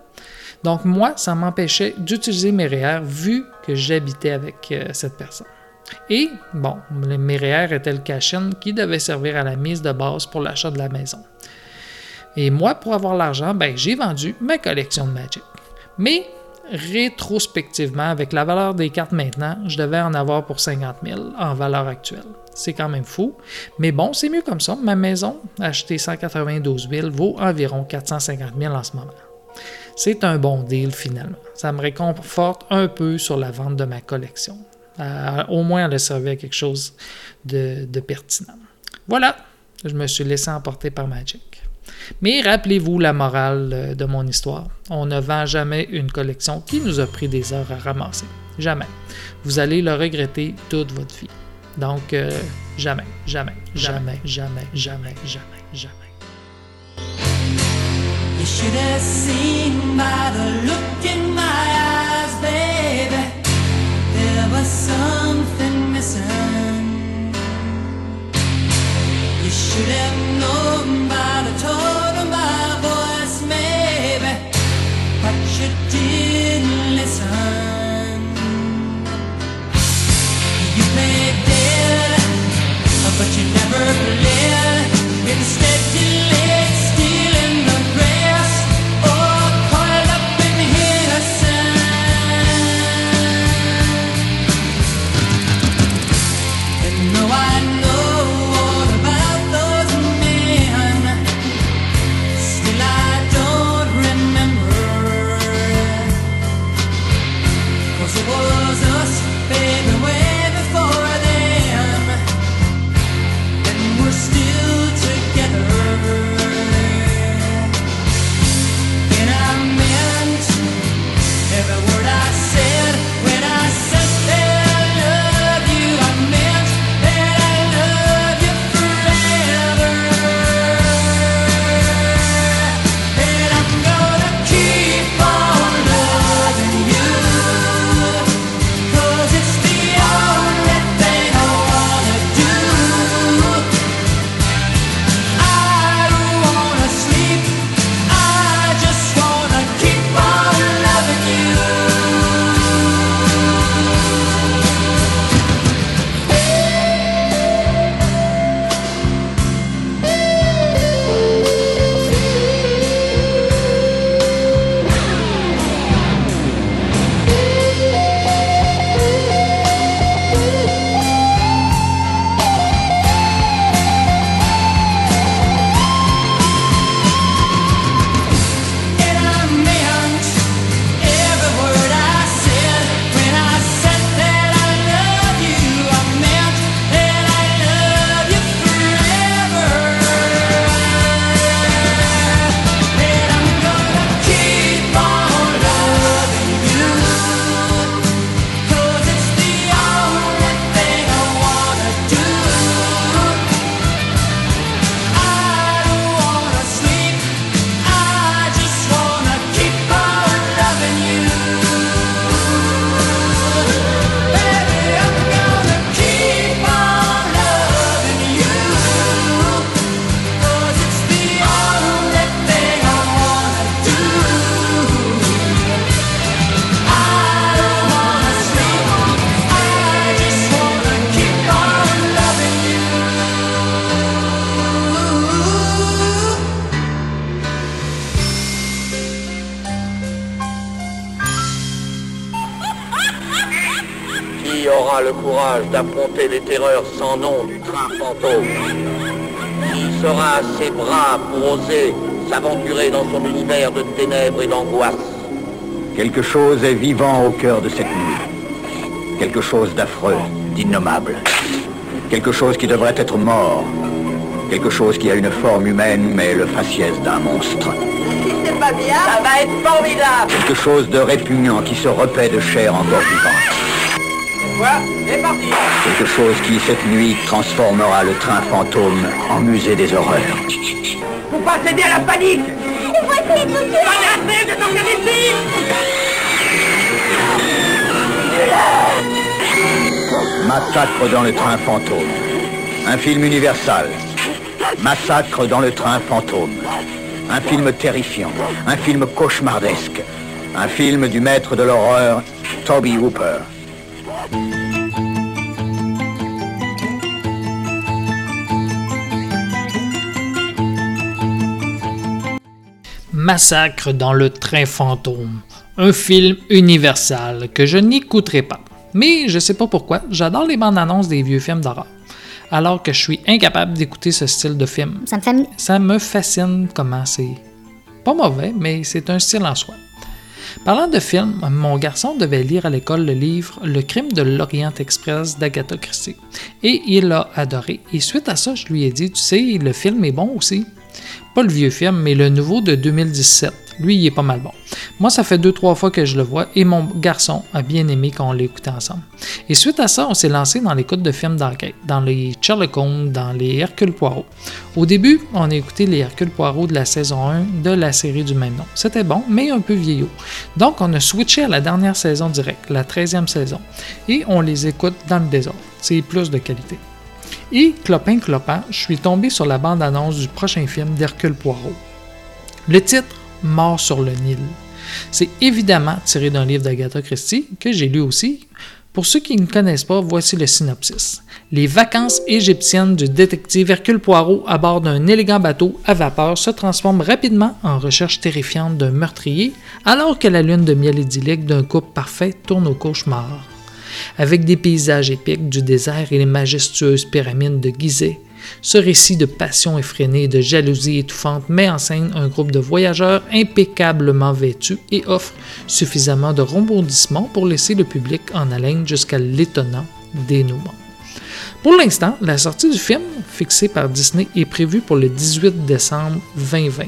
donc moi, ça m'empêchait d'utiliser mes REER vu que j'habitais avec euh, cette personne. Et, bon, mes REER étaient le cash-in qui devait servir à la mise de base pour l'achat de la maison. Et moi, pour avoir l'argent, ben, j'ai vendu ma collection de Magic. Mais, rétrospectivement, avec la valeur des cartes maintenant, je devais en avoir pour 50 000 en valeur actuelle. C'est quand même fou. Mais bon, c'est mieux comme ça. Ma maison, achetée 192 000, vaut environ 450 000 en ce moment. C'est un bon deal finalement. Ça me réconforte un peu sur la vente de ma collection. Euh, au moins, elle a servi à quelque chose de, de pertinent. Voilà, je me suis laissé emporter par Magic. Mais rappelez-vous la morale euh, de mon histoire. On ne vend jamais une collection qui nous a pris des heures à ramasser. Jamais. Vous allez le regretter toute votre vie. Donc, euh, jamais, jamais, jamais, jamais, jamais, jamais, jamais. You should have seen by the look in my was something missing. You should have known by the tone of my voice, maybe. But you didn't listen. You played dead, but you never played. Sans nom du train fantôme Qui sera assez brave pour oser s'aventurer dans son univers de ténèbres et d'angoisse Quelque chose est vivant au cœur de cette nuit. Quelque chose d'affreux, d'innommable. Quelque chose qui devrait être mort. Quelque chose qui a une forme humaine mais le faciès d'un monstre. Si c'est pas bien, ça va être formidable. Quelque chose de répugnant qui se repaît de chair encore vivante. Voilà, c'est parti. Quelque chose qui, cette nuit, transformera le train fantôme en musée des horreurs. Faut pas céder à la panique. Il faut essayer de nous Pas assez de sortir d'ici Massacre dans le train fantôme. Un film universal. Massacre dans le train fantôme. Un film terrifiant. Un film cauchemardesque. Un film du maître de l'horreur, Toby Hooper. Massacre dans le train fantôme, un film universal que je n'écouterai pas. Mais je sais pas pourquoi, j'adore les bandes annonces des vieux films d'horreur. Alors que je suis incapable d'écouter ce style de film. Ça me fait... Ça me fascine comment c'est pas mauvais, mais c'est un style en soi. Parlant de film, mon garçon devait lire à l'école le livre Le crime de l'Orient Express d'Agatha Christie. Et il l'a adoré. Et suite à ça, je lui ai dit, tu sais, le film est bon aussi. Pas le vieux film, mais le nouveau de 2017. Lui, il est pas mal bon. Moi, ça fait deux, trois fois que je le vois et mon garçon a bien aimé qu'on l'écoutait ensemble. Et suite à ça, on s'est lancé dans l'écoute de films d'enquête, dans les Sherlock Holmes, dans les Hercule Poirot. Au début, on a écouté les Hercule Poirot de la saison 1 de la série du même nom. C'était bon, mais un peu vieillot. Donc, on a switché à la dernière saison directe, la 13e saison, et on les écoute dans le désordre. C'est plus de qualité. Et, clopin clopin, je suis tombé sur la bande-annonce du prochain film d'Hercule Poirot. Le titre Mort sur le Nil. C'est évidemment tiré d'un livre d'Agatha Christie que j'ai lu aussi. Pour ceux qui ne connaissent pas, voici le synopsis. Les vacances égyptiennes du détective Hercule Poirot à bord d'un élégant bateau à vapeur se transforment rapidement en recherche terrifiante d'un meurtrier, alors que la lune de miel idyllique d'un couple parfait tourne au cauchemar. Avec des paysages épiques du désert et les majestueuses pyramides de Gizeh, ce récit de passion effrénée et de jalousie étouffante met en scène un groupe de voyageurs impeccablement vêtus et offre suffisamment de rebondissements pour laisser le public en haleine jusqu'à l'étonnant dénouement. Pour l'instant, la sortie du film, fixée par Disney, est prévue pour le 18 décembre 2020.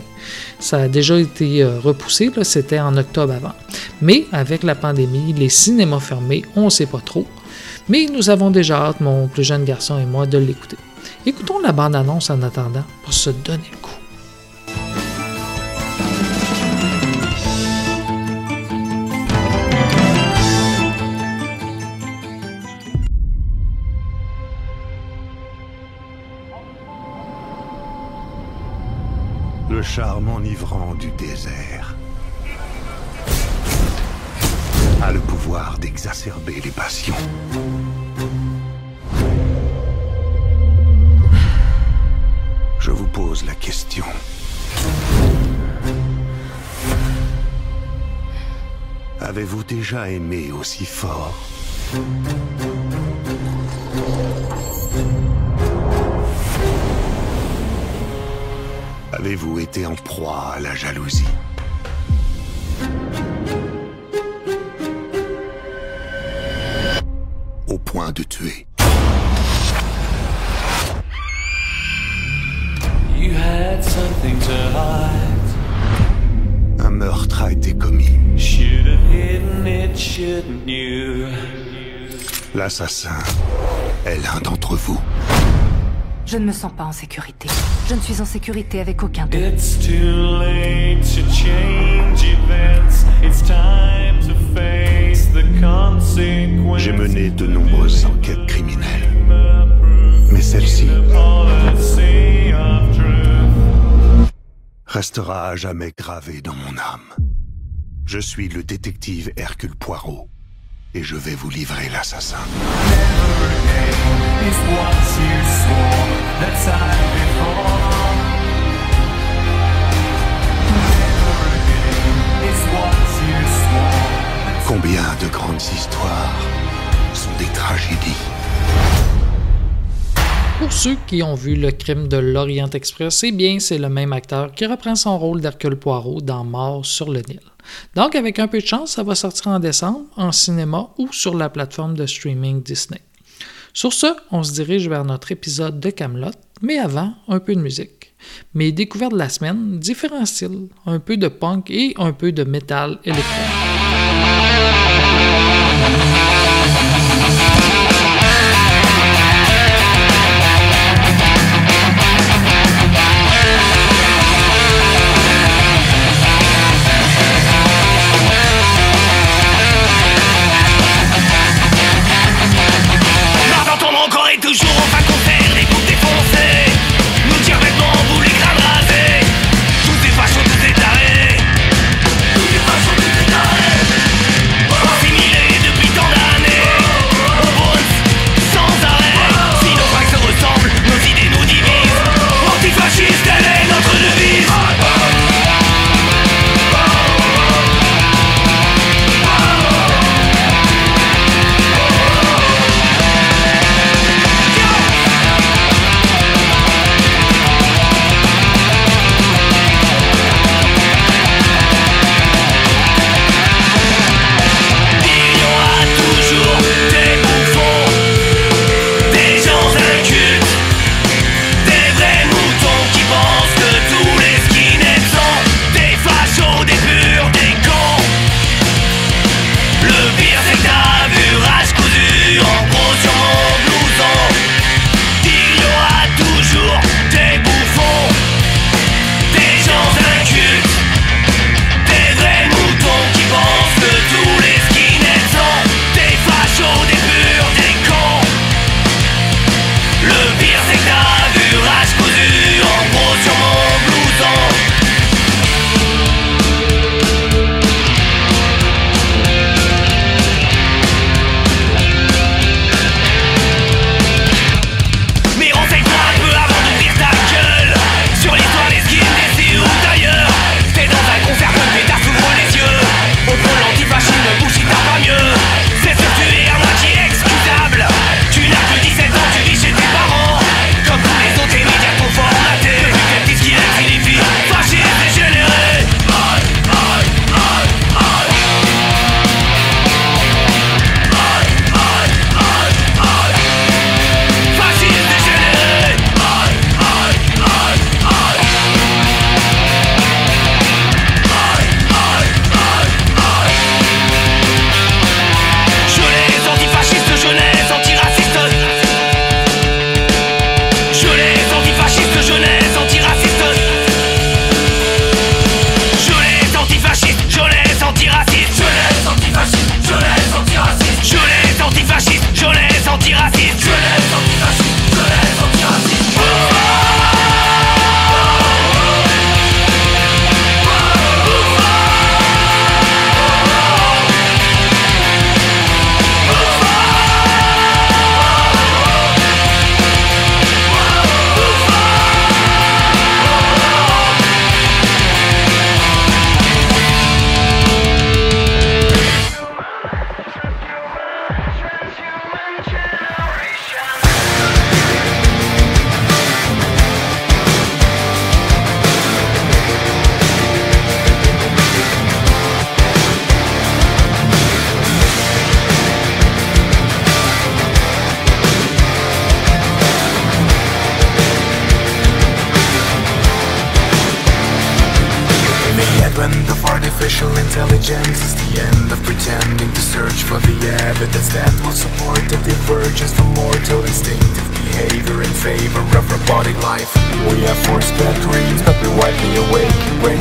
Ça a déjà été euh, repoussé, c'était en octobre avant. Mais avec la pandémie, les cinémas fermés, on ne sait pas trop. Mais nous avons déjà hâte, mon plus jeune garçon et moi, de l'écouter. Écoutons la bande-annonce en attendant pour se donner le coup. Le charme enivrant du désert a le pouvoir d'exacerber les passions. La question. Avez-vous déjà aimé aussi fort? Avez-vous été en proie à la jalousie? Au point de tuer Un meurtre a été commis. Should have hidden it, shouldn't you? L'assassin est l'un d'entre vous. Je ne me sens pas en sécurité. Je ne suis en sécurité avec aucun d'eux. It's too late to change events. It's time to face the consequences. J'ai mené de nombreuses enquêtes criminelles. Mais celle-ci restera à jamais gravé dans mon âme. Je suis le détective Hercule Poirot et je vais vous livrer l'assassin. Combien de grandes histoires sont des tragédies pour ceux qui ont vu le crime de l'Orient Express, eh bien, c'est le même acteur qui reprend son rôle d'Hercule Poirot dans Mort sur le Nil. Donc, avec un peu de chance, ça va sortir en décembre, en cinéma ou sur la plateforme de streaming Disney. Sur ce, on se dirige vers notre épisode de Camelot, mais avant, un peu de musique. Mes découvertes de la semaine, différents styles, un peu de punk et un peu de métal électronique.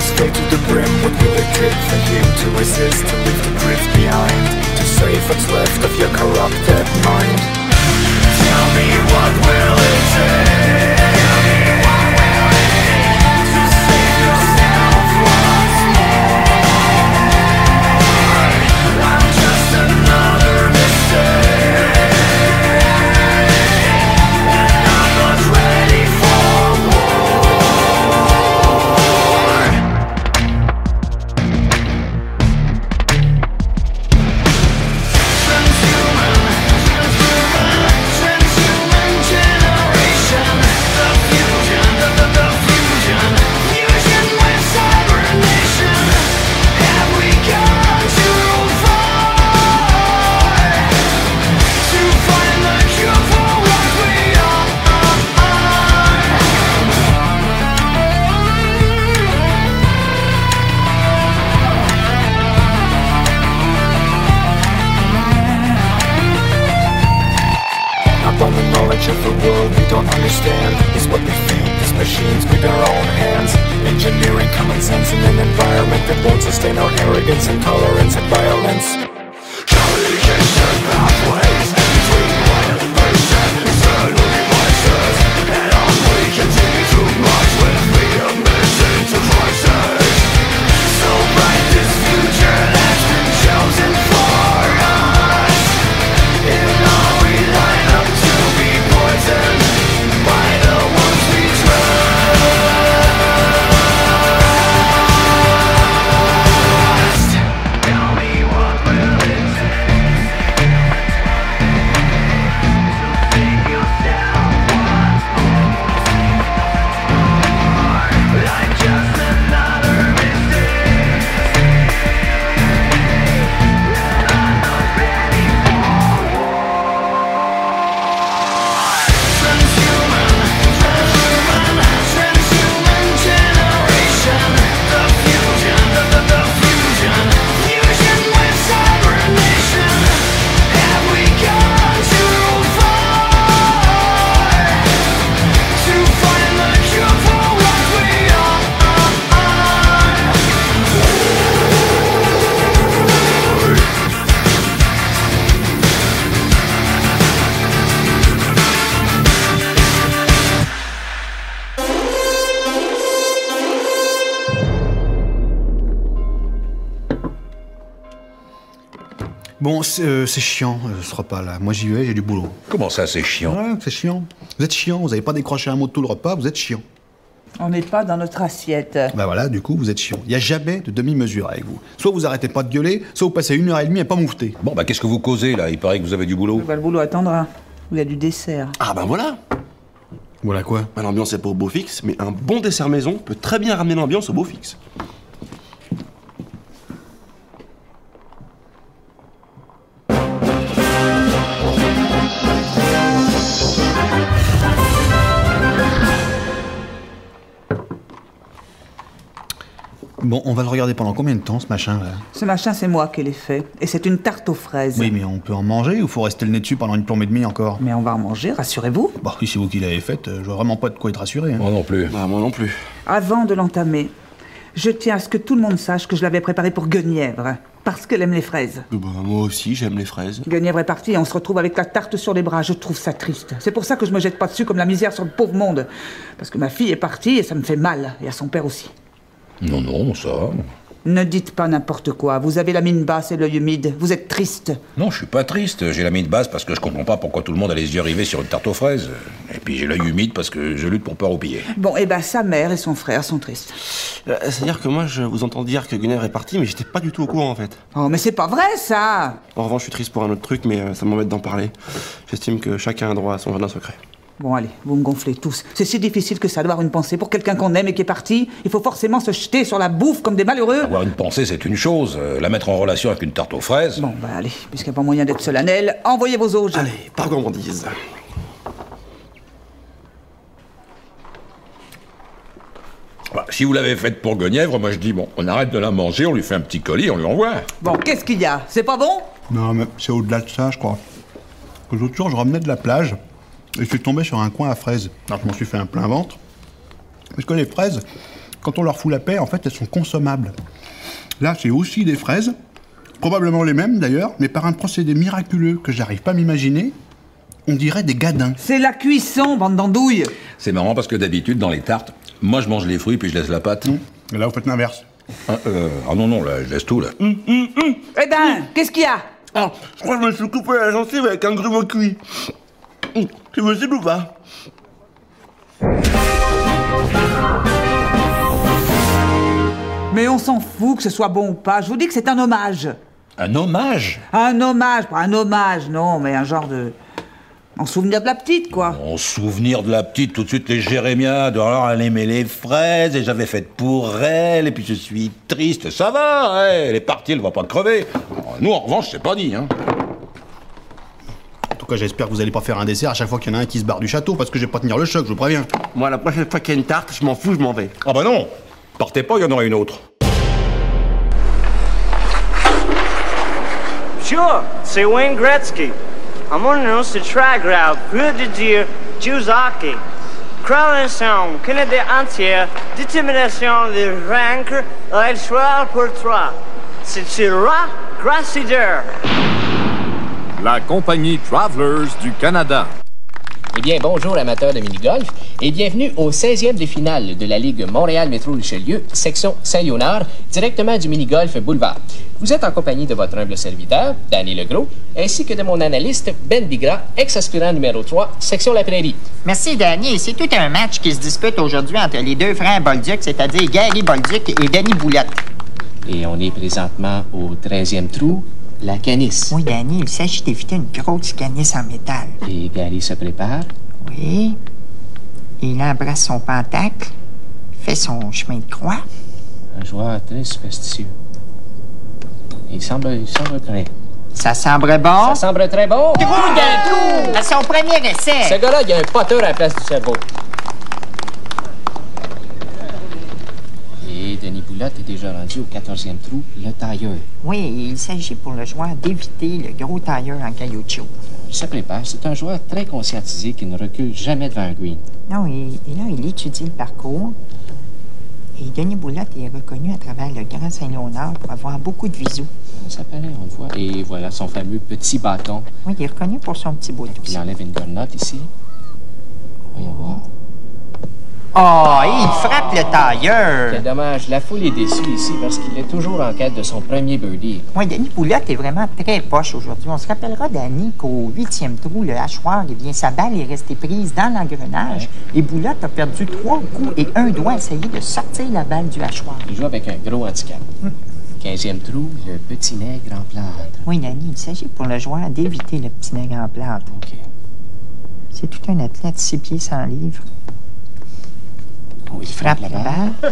Stay to the brim. What will it take for you to resist To leave the grief behind To save what's left of your corrupted mind? Tell me what will it take? Bon, c'est euh, c'est chiant, euh, ce repas-là. Moi, j'y vais, j'ai du boulot. Comment ça, c'est chiant Ouais, c'est chiant. Vous êtes chiant, vous n'avez pas décroché un mot de tout le repas, vous êtes chiant. On n'est pas dans notre assiette. Bah voilà, du coup, vous êtes chiant. Il n'y a jamais de demi-mesure avec vous. Soit vous arrêtez pas de gueuler, soit vous passez une heure et demie à pas moufter. Bon, bah qu'est-ce que vous causez là? Il paraît que vous avez du boulot. Bah, le boulot attendra. Il y a du dessert. Ah ben voilà Voilà quoi? L'ambiance est pas au beau fixe, mais un bon dessert maison peut très bien ramener l'ambiance au beau fixe. Bon, on va le regarder pendant combien de temps, ce machin-là Ce machin, c'est moi qui l'ai fait. Et c'est une tarte aux fraises. Oui, mais on peut en manger ou faut rester le nez dessus pendant une plombe et demie encore Mais on va en manger, rassurez-vous. Bah, si c'est vous qui l'avez faite, euh, je vois vraiment pas de quoi être rassuré. hein. Moi non plus. Bah moi non plus. Avant de l'entamer, je tiens à ce que tout le monde sache que je l'avais préparé pour Guenièvre. Parce qu'elle aime les fraises. Bah, moi aussi, j'aime les fraises. Guenièvre est partie et on se retrouve avec la tarte sur les bras. Je trouve ça triste. C'est pour ça que je me jette pas dessus comme la misère sur le pauvre monde. Parce que ma fille est partie et ça me fait mal. Et à son père aussi. Non, non, ça. Ne dites pas n'importe quoi. Vous avez la mine basse et l'œil humide. Vous êtes triste. Non, je suis pas triste. J'ai la mine basse parce que je comprends pas pourquoi tout le monde a les yeux rivés sur une tarte aux fraises. Et puis j'ai l'œil humide parce que je lutte pour pas roupiller. Bon, et ben sa mère et son frère sont tristes. Euh, C'est-à-dire que moi, je vous entends dire que Guinevere est partie, mais j'étais pas du tout au courant en fait. Oh, mais c'est pas vrai ça En revanche, je suis triste pour un autre truc, mais euh, ça m'embête d'en parler. J'estime que chacun a droit à son jardin secret. Bon, allez, vous me gonflez tous. C'est si difficile que ça d'avoir une pensée pour quelqu'un qu'on aime et qui est parti. Il faut forcément se jeter sur la bouffe comme des malheureux. Avoir une pensée, c'est une chose. Euh, la mettre en relation avec une tarte aux fraises. Bon, bah allez, puisqu'il n'y a pas moyen d'être solennel, envoyez vos auges. Allez, par gourmandise. Bah, si vous l'avez faite pour Guenièvre, moi je dis bon, on arrête de la manger, on lui fait un petit colis, on lui envoie. Bon, qu'est-ce qu'il y a? C'est pas bon? Non, mais c'est au-delà de ça, je crois. L'autre jour, je revenais de la plage et je suis tombé sur un coin à fraises. Alors, je m'en suis fait un plein ventre. Parce que les fraises, quand on leur fout la paix, en fait, elles sont consommables. Là, c'est aussi des fraises, probablement les mêmes d'ailleurs, mais par un procédé miraculeux que j'arrive pas à m'imaginer, on dirait des gadins. C'est la cuisson, bande d'andouilles. C'est marrant parce que d'habitude, dans les tartes, moi je mange les fruits puis je laisse la pâte. Et là, vous faites l'inverse. Ah, euh, ah non, non, là, je laisse tout là. Eh ben, qu'est-ce qu'il y a? Ah, je crois que je me suis coupé la gencive avec un grumeau cuit. C'est possible ou pas Mais on s'en fout que ce soit bon ou pas. Je vous dis que c'est un hommage. Un hommage? Un hommage, pas un hommage, non, mais un genre de. En souvenir de la petite, quoi. En souvenir de la petite, tout de suite les Jérémiades. Alors elle aimait les fraises et j'avais fait pour elle et puis je suis triste. Ça va, elle est partie, elle va pas crever. Alors, Nous en revanche, c'est pas dit. Hein. Cas, j'espère que vous allez pas faire un dessert à chaque fois qu'il y en a un qui se barre du château, parce que je vais pas tenir le choc, je vous préviens. Moi, la prochaine fois qu'il y a une tarte, je m'en fous, je m'en vais. Ah bah non Partez pas, il y en aura une autre. Sure, c'est Wayne Gretzky. À mon nom, c'est très grave. Peu de dire Juzaki. Création, Canada entière, détermination de vaincre, choix pour toi. C'est Syrah Grassider. La compagnie Travelers du Canada. Eh bien, bonjour amateurs de mini-golf et bienvenue au 16e des finales de la Ligue Montréal Métro Richelieu, section Saint-Léonard, directement du mini-golf Boulevard. Vous êtes en compagnie de votre humble serviteur, Danny Legros, ainsi que de mon analyste Ben Bigra, ex-aspirant numéro 3, section La Prairie. Merci, Danny. C'est tout un match qui se dispute aujourd'hui entre les deux frères Bolduc, c'est-à-dire Gary Bolduc et Danny Boulette. Et on est présentement au 13e trou, la canisse. Oui, Danny, il s'agit d'éviter une grosse canisse en métal. Et Gary se prépare. Oui. Il embrasse son pentacle, fait son chemin de croix. Un joueur très superstitieux. Il semble, il semble prêt. Ça semble bon? Ça semble très bon. D'un coup! À son premier essai! Ce gars-là, il y a un poteur à la place du cerveau. Boulotte est déjà rendu au 14e trou, le tailleur. Oui, il s'agit pour le joueur d'éviter le gros tailleur en caoutchouc. Il se prépare. C'est un joueur très conscientisé qui ne recule jamais devant un green. Non, et, et là, il étudie le parcours. Et Denis Boulotte est reconnu à travers le Grand Saint-Léonard pour avoir beaucoup de visu. Ça paraît, on le voit. Et voilà son fameux petit bâton. Oui, il est reconnu pour son petit beau Il enlève une gornotte ici. Voyons voir. Oh, il frappe le tailleur! Quel dommage. La foule est déçue ici parce qu'il est toujours en quête de son premier birdie. Oui, Denis Boulotte est vraiment très poche aujourd'hui. On se rappellera, Danny, qu'au huitième trou, le hachoir, eh bien, sa balle est restée prise dans l'engrenage et Boulotte a perdu trois coups et un doigt essayé de sortir la balle du hachoir. Il joue avec un gros handicap. 15e trou, le petit nègre en plâtre. Oui, Danny, il s'agit pour le joueur d'éviter le petit nègre en plâtre. OK. C'est tout un athlète six pieds sans livre. Oh, il frappe la balle.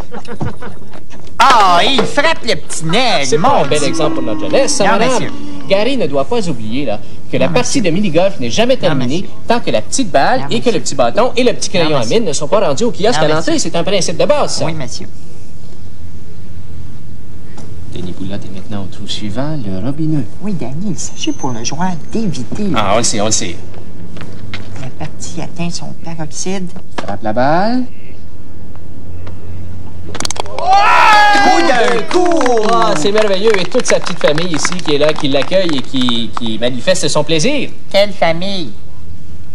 Ah, il frappe le petit nègre! C'est pas mon un bel exemple pour notre jeunesse, ça, Non, madame. monsieur. Gary ne doit pas oublier là, que la partie de mini-golf n'est jamais terminée tant que la petite balle et que le petit bâton et le petit crayon à mine ne sont pas rendus au kiosque Non, à l'entrée. C'est un principe de base, ça. Oui, monsieur. Denis Boulotte est maintenant au trou suivant, le robineux. Oui, Danny, il s'agit pour le joueur d'éviter. Ah, on le sait, on le sait. La partie atteint son paroxyde. Frappe la balle. Coup d'un coup! Ah, c'est merveilleux. Et toute sa petite famille ici qui est là, qui l'accueille et qui, qui manifeste son plaisir. Quelle famille!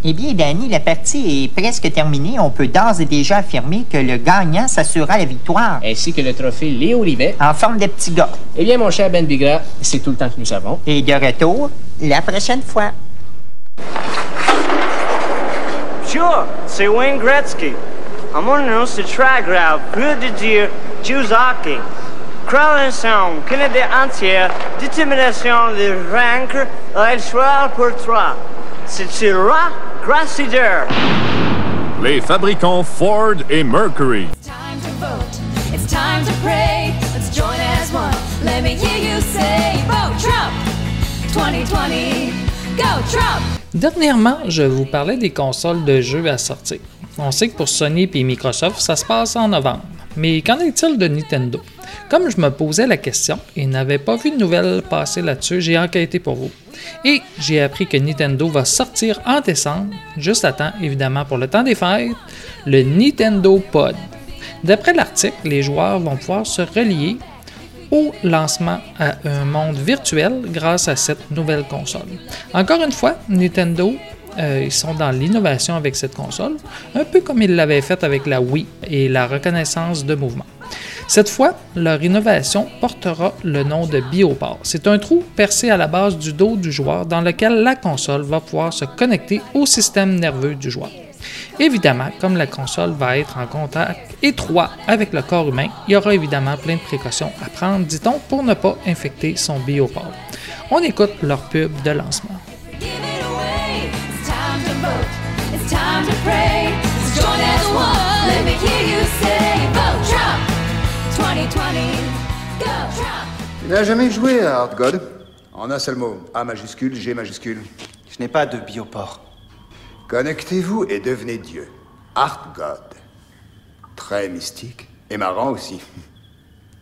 Eh bien, Danny, la partie est presque terminée. On peut d'ores et déjà affirmer que le gagnant s'assurera la victoire. Ainsi que le trophée Léo Rivet. En forme de petit gars. Eh bien, mon cher Ben Bigra, c'est tout le temps que nous avons. Et de retour, la prochaine fois. Sure, c'est Wayne Gretzky. Très grave. Peu de dire Juzaki. Canada entière, détermination de vaincre, choix pour toi. C'est. Les fabricants Ford et Mercury. Time to vote. It's time to pray. Let's join as one. Let me hear you say, vote Trump 2020. Go Trump! Dernièrement, je vous parlais des consoles de jeux à sortir. On sait que pour Sony et Microsoft, ça se passe en novembre. Mais qu'en est-il de Nintendo? Comme je me posais la question et n'avais pas vu de nouvelles passer là-dessus, j'ai enquêté pour vous. Et j'ai appris que Nintendo va sortir en décembre, juste à temps évidemment pour le temps des fêtes, le Nintendo Pod. D'après l'article, les joueurs vont pouvoir se relier au lancement à un monde virtuel grâce à cette nouvelle console. Encore une fois, Nintendo, euh, ils sont dans l'innovation avec cette console, un peu comme ils l'avaient fait avec la Wii et la reconnaissance de mouvement. Cette fois, leur innovation portera le nom de Bioport. C'est un trou percé à la base du dos du joueur dans lequel la console va pouvoir se connecter au système nerveux du joueur. Évidemment, comme la console va être en contact étroit avec le corps humain, il y aura évidemment plein de précautions à prendre, dit-on, pour ne pas infecter son bioport. On écoute leur pub de lancement. It's time to pray. Let's join as one. Let me hear you say, vote Trump 2020. Go Trump! Tu n'as jamais joué à Hard God En un seul mot, A majuscule, G majuscule. Je n'ai pas de bioport. Connectez-vous et devenez Dieu. Art God. Très mystique et marrant aussi.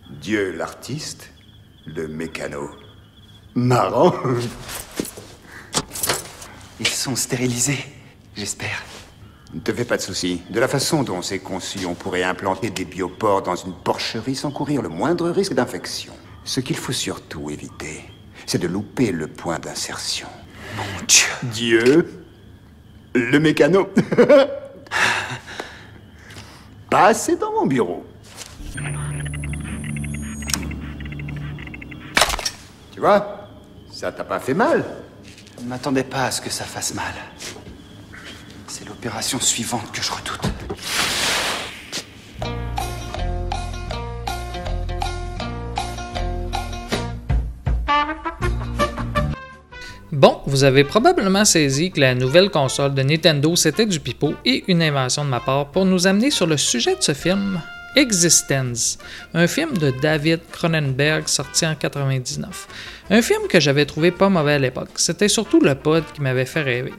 Dieu l'artiste, le mécano. Marrant. Ils sont stérilisés, j'espère. Ne te fais pas de soucis. De la façon dont c'est conçu, on pourrait implanter des biopores dans une porcherie sans courir le moindre risque d'infection. Ce qu'il faut surtout éviter, c'est de louper le point d'insertion. Mon Dieu. Dieu Le mécano Passez dans mon bureau. Tu vois Ça t'a pas fait mal Je ne m'attendais pas à ce que ça fasse mal. Suivante que je redoute. Bon, vous avez probablement saisi que la nouvelle console de Nintendo c'était du pipeau et une invention de ma part pour nous amener sur le sujet de ce film, Existence, un film de David Cronenberg sorti en 99. Un film que j'avais trouvé pas mauvais à l'époque. C'était surtout le pod qui m'avait fait rêver.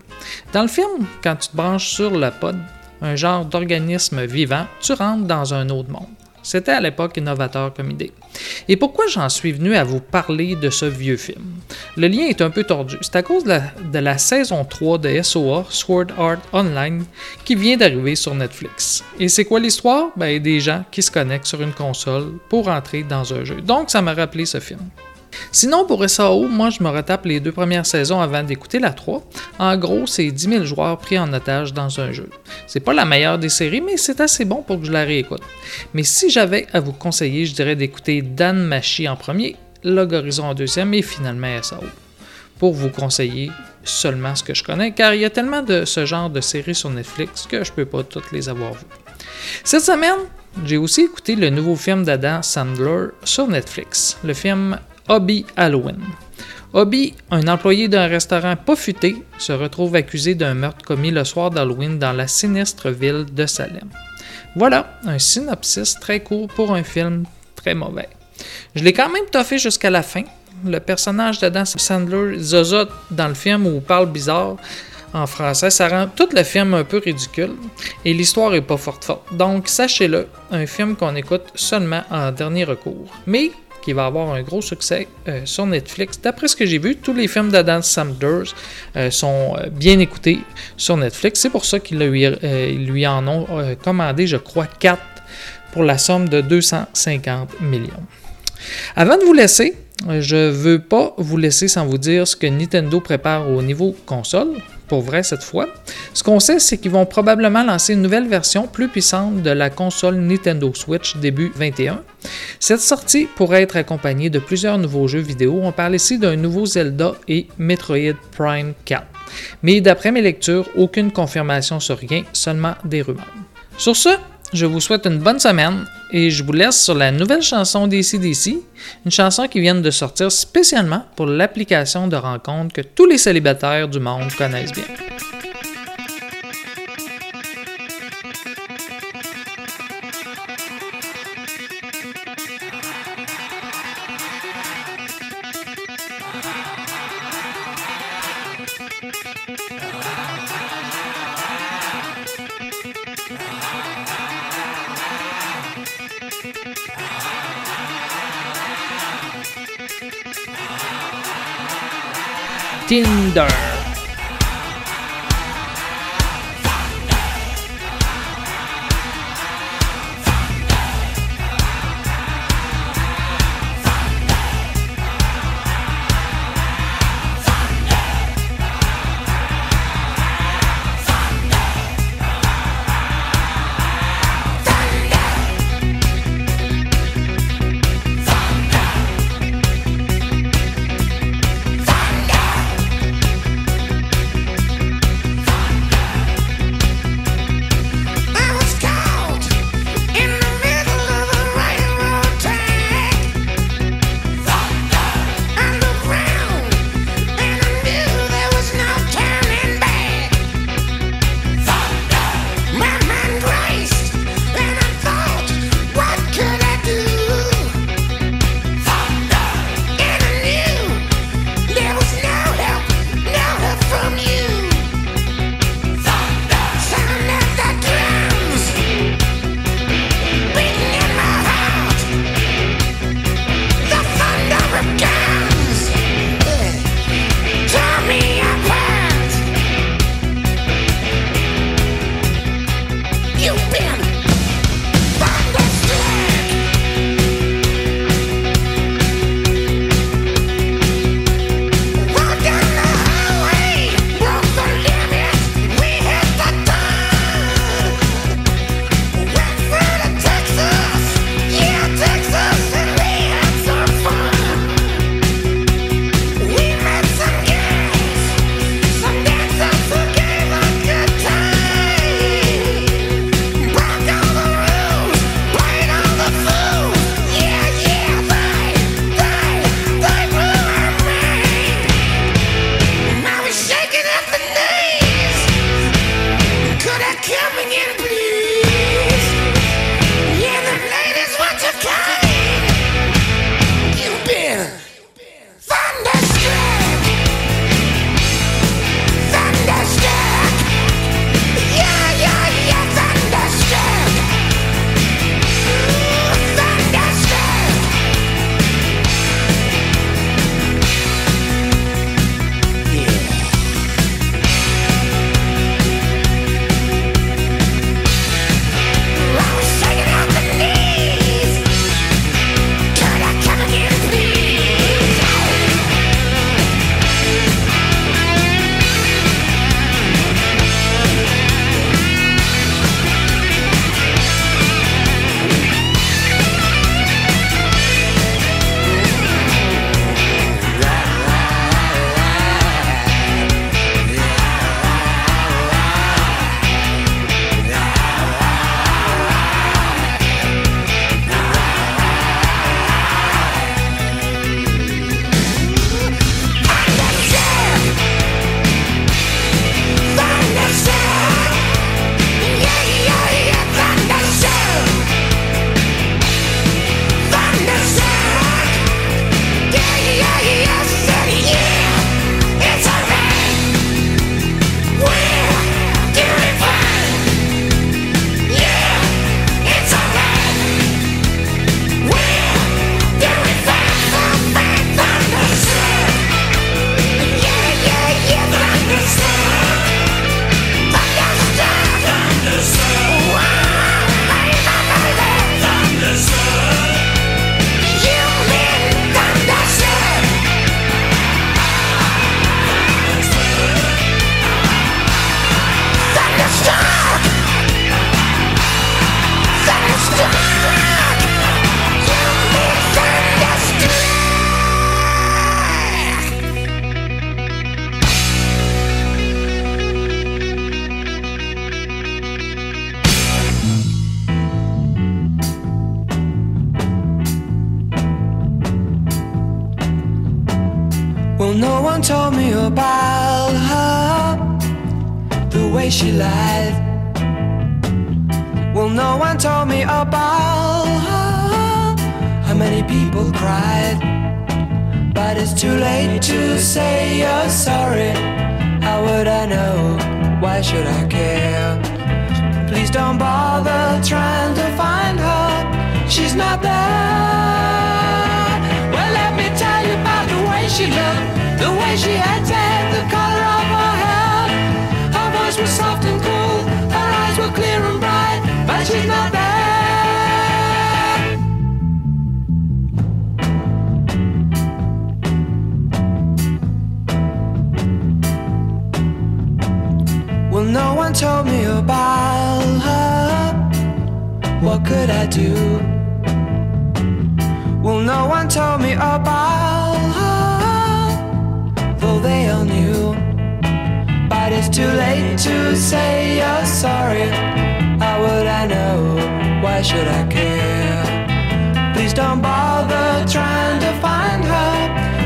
Dans le film, quand tu te branches sur le pod, un genre d'organisme vivant, tu rentres dans un autre monde. C'était à l'époque innovateur comme idée. Et pourquoi j'en suis venu à vous parler de ce vieux film? Le lien est un peu tordu. C'est à cause de la, saison 3 de SOA, Sword Art Online, qui vient d'arriver sur Netflix. Et c'est quoi l'histoire? Ben, des gens qui se connectent sur une console pour entrer dans un jeu. Donc, ça m'a rappelé ce film. Sinon, pour SAO, moi je me retape les deux premières saisons avant d'écouter la 3. En gros, c'est 10 000 joueurs pris en otage dans un jeu. C'est pas la meilleure des séries, mais c'est assez bon pour que je la réécoute. Mais si j'avais à vous conseiller, je dirais d'écouter Dan Machi en premier, Log Horizon en deuxième et finalement SAO. Pour vous conseiller seulement ce que je connais, car il y a tellement de ce genre de séries sur Netflix que je peux pas toutes les avoir vues. Cette semaine, j'ai aussi écouté le nouveau film d'Adam Sandler sur Netflix, le film Hobby Halloween. Hobby, un employé d'un restaurant pas futé, se retrouve accusé d'un meurtre commis le soir d'Halloween dans la sinistre ville de Salem. Voilà, un synopsis très court pour un film très mauvais. Je l'ai quand même toffé jusqu'à la fin. Le personnage d'Adam Sandler zozote dans le film ou parle bizarre en français, ça rend tout le film un peu ridicule et l'histoire est pas forte forte. Donc sachez-le, un film qu'on écoute seulement en dernier recours. Mais qui va avoir un gros succès euh, sur Netflix. D'après ce que j'ai vu, tous les films d'Adam Sandler euh, sont euh, bien écoutés sur Netflix. C'est pour ça qu'ils lui, euh, ils lui en ont commandé, je crois, 4 pour la somme de 250 millions. Avant de vous laisser, je veux pas vous laisser sans vous dire ce que Nintendo prépare au niveau console, pour vrai cette fois. Ce qu'on sait, c'est qu'ils vont probablement lancer une nouvelle version plus puissante de la console Nintendo Switch début 21. Cette sortie pourrait être accompagnée de plusieurs nouveaux jeux vidéo. On parle ici d'un nouveau Zelda et Metroid Prime 4. Mais d'après mes lectures, aucune confirmation sur rien, seulement des rumeurs. Sur ce, je vous souhaite une bonne semaine et je vous laisse sur la nouvelle chanson des CDC, une chanson qui vient de sortir spécialement pour l'application de rencontre que tous les célibataires du monde connaissent bien. Tinder.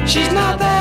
She's not there.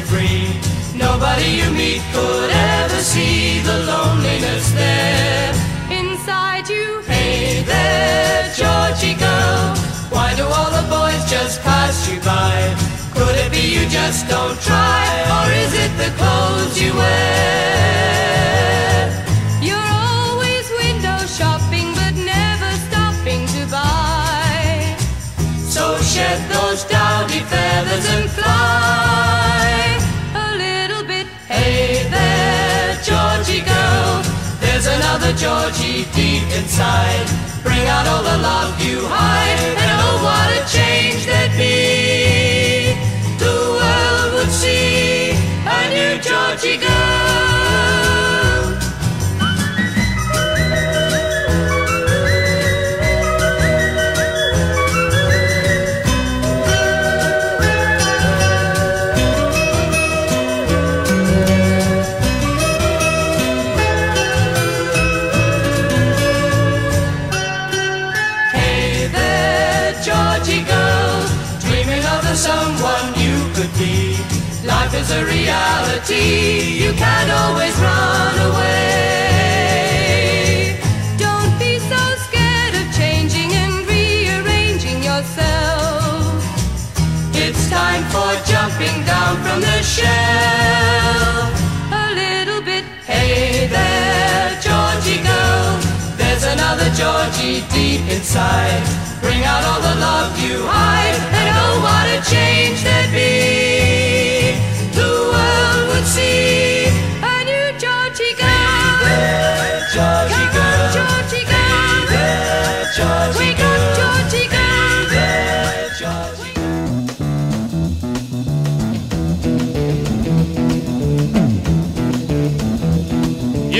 Free. Nobody you meet could ever see the loneliness there inside you. Hey there, Georgie girl, why do all the boys just pass you by? Could it be you just don't try, or is it the clothes you wear? You're always window shopping, but never stopping to buy. So shed those dowdy feathers and fly another Georgie deep inside. Bring out all the love you hide, and oh, what a change there'd be. The world would see a new Georgie reality, you can't always run away. Don't be so scared of changing and rearranging yourself. It's time for jumping down from the shelf. A little bit. Hey there, Georgie girl, there's another Georgie deep inside. Bring out all the love you hide,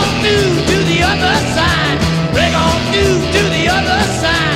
on through to the other side. break on through to the other side.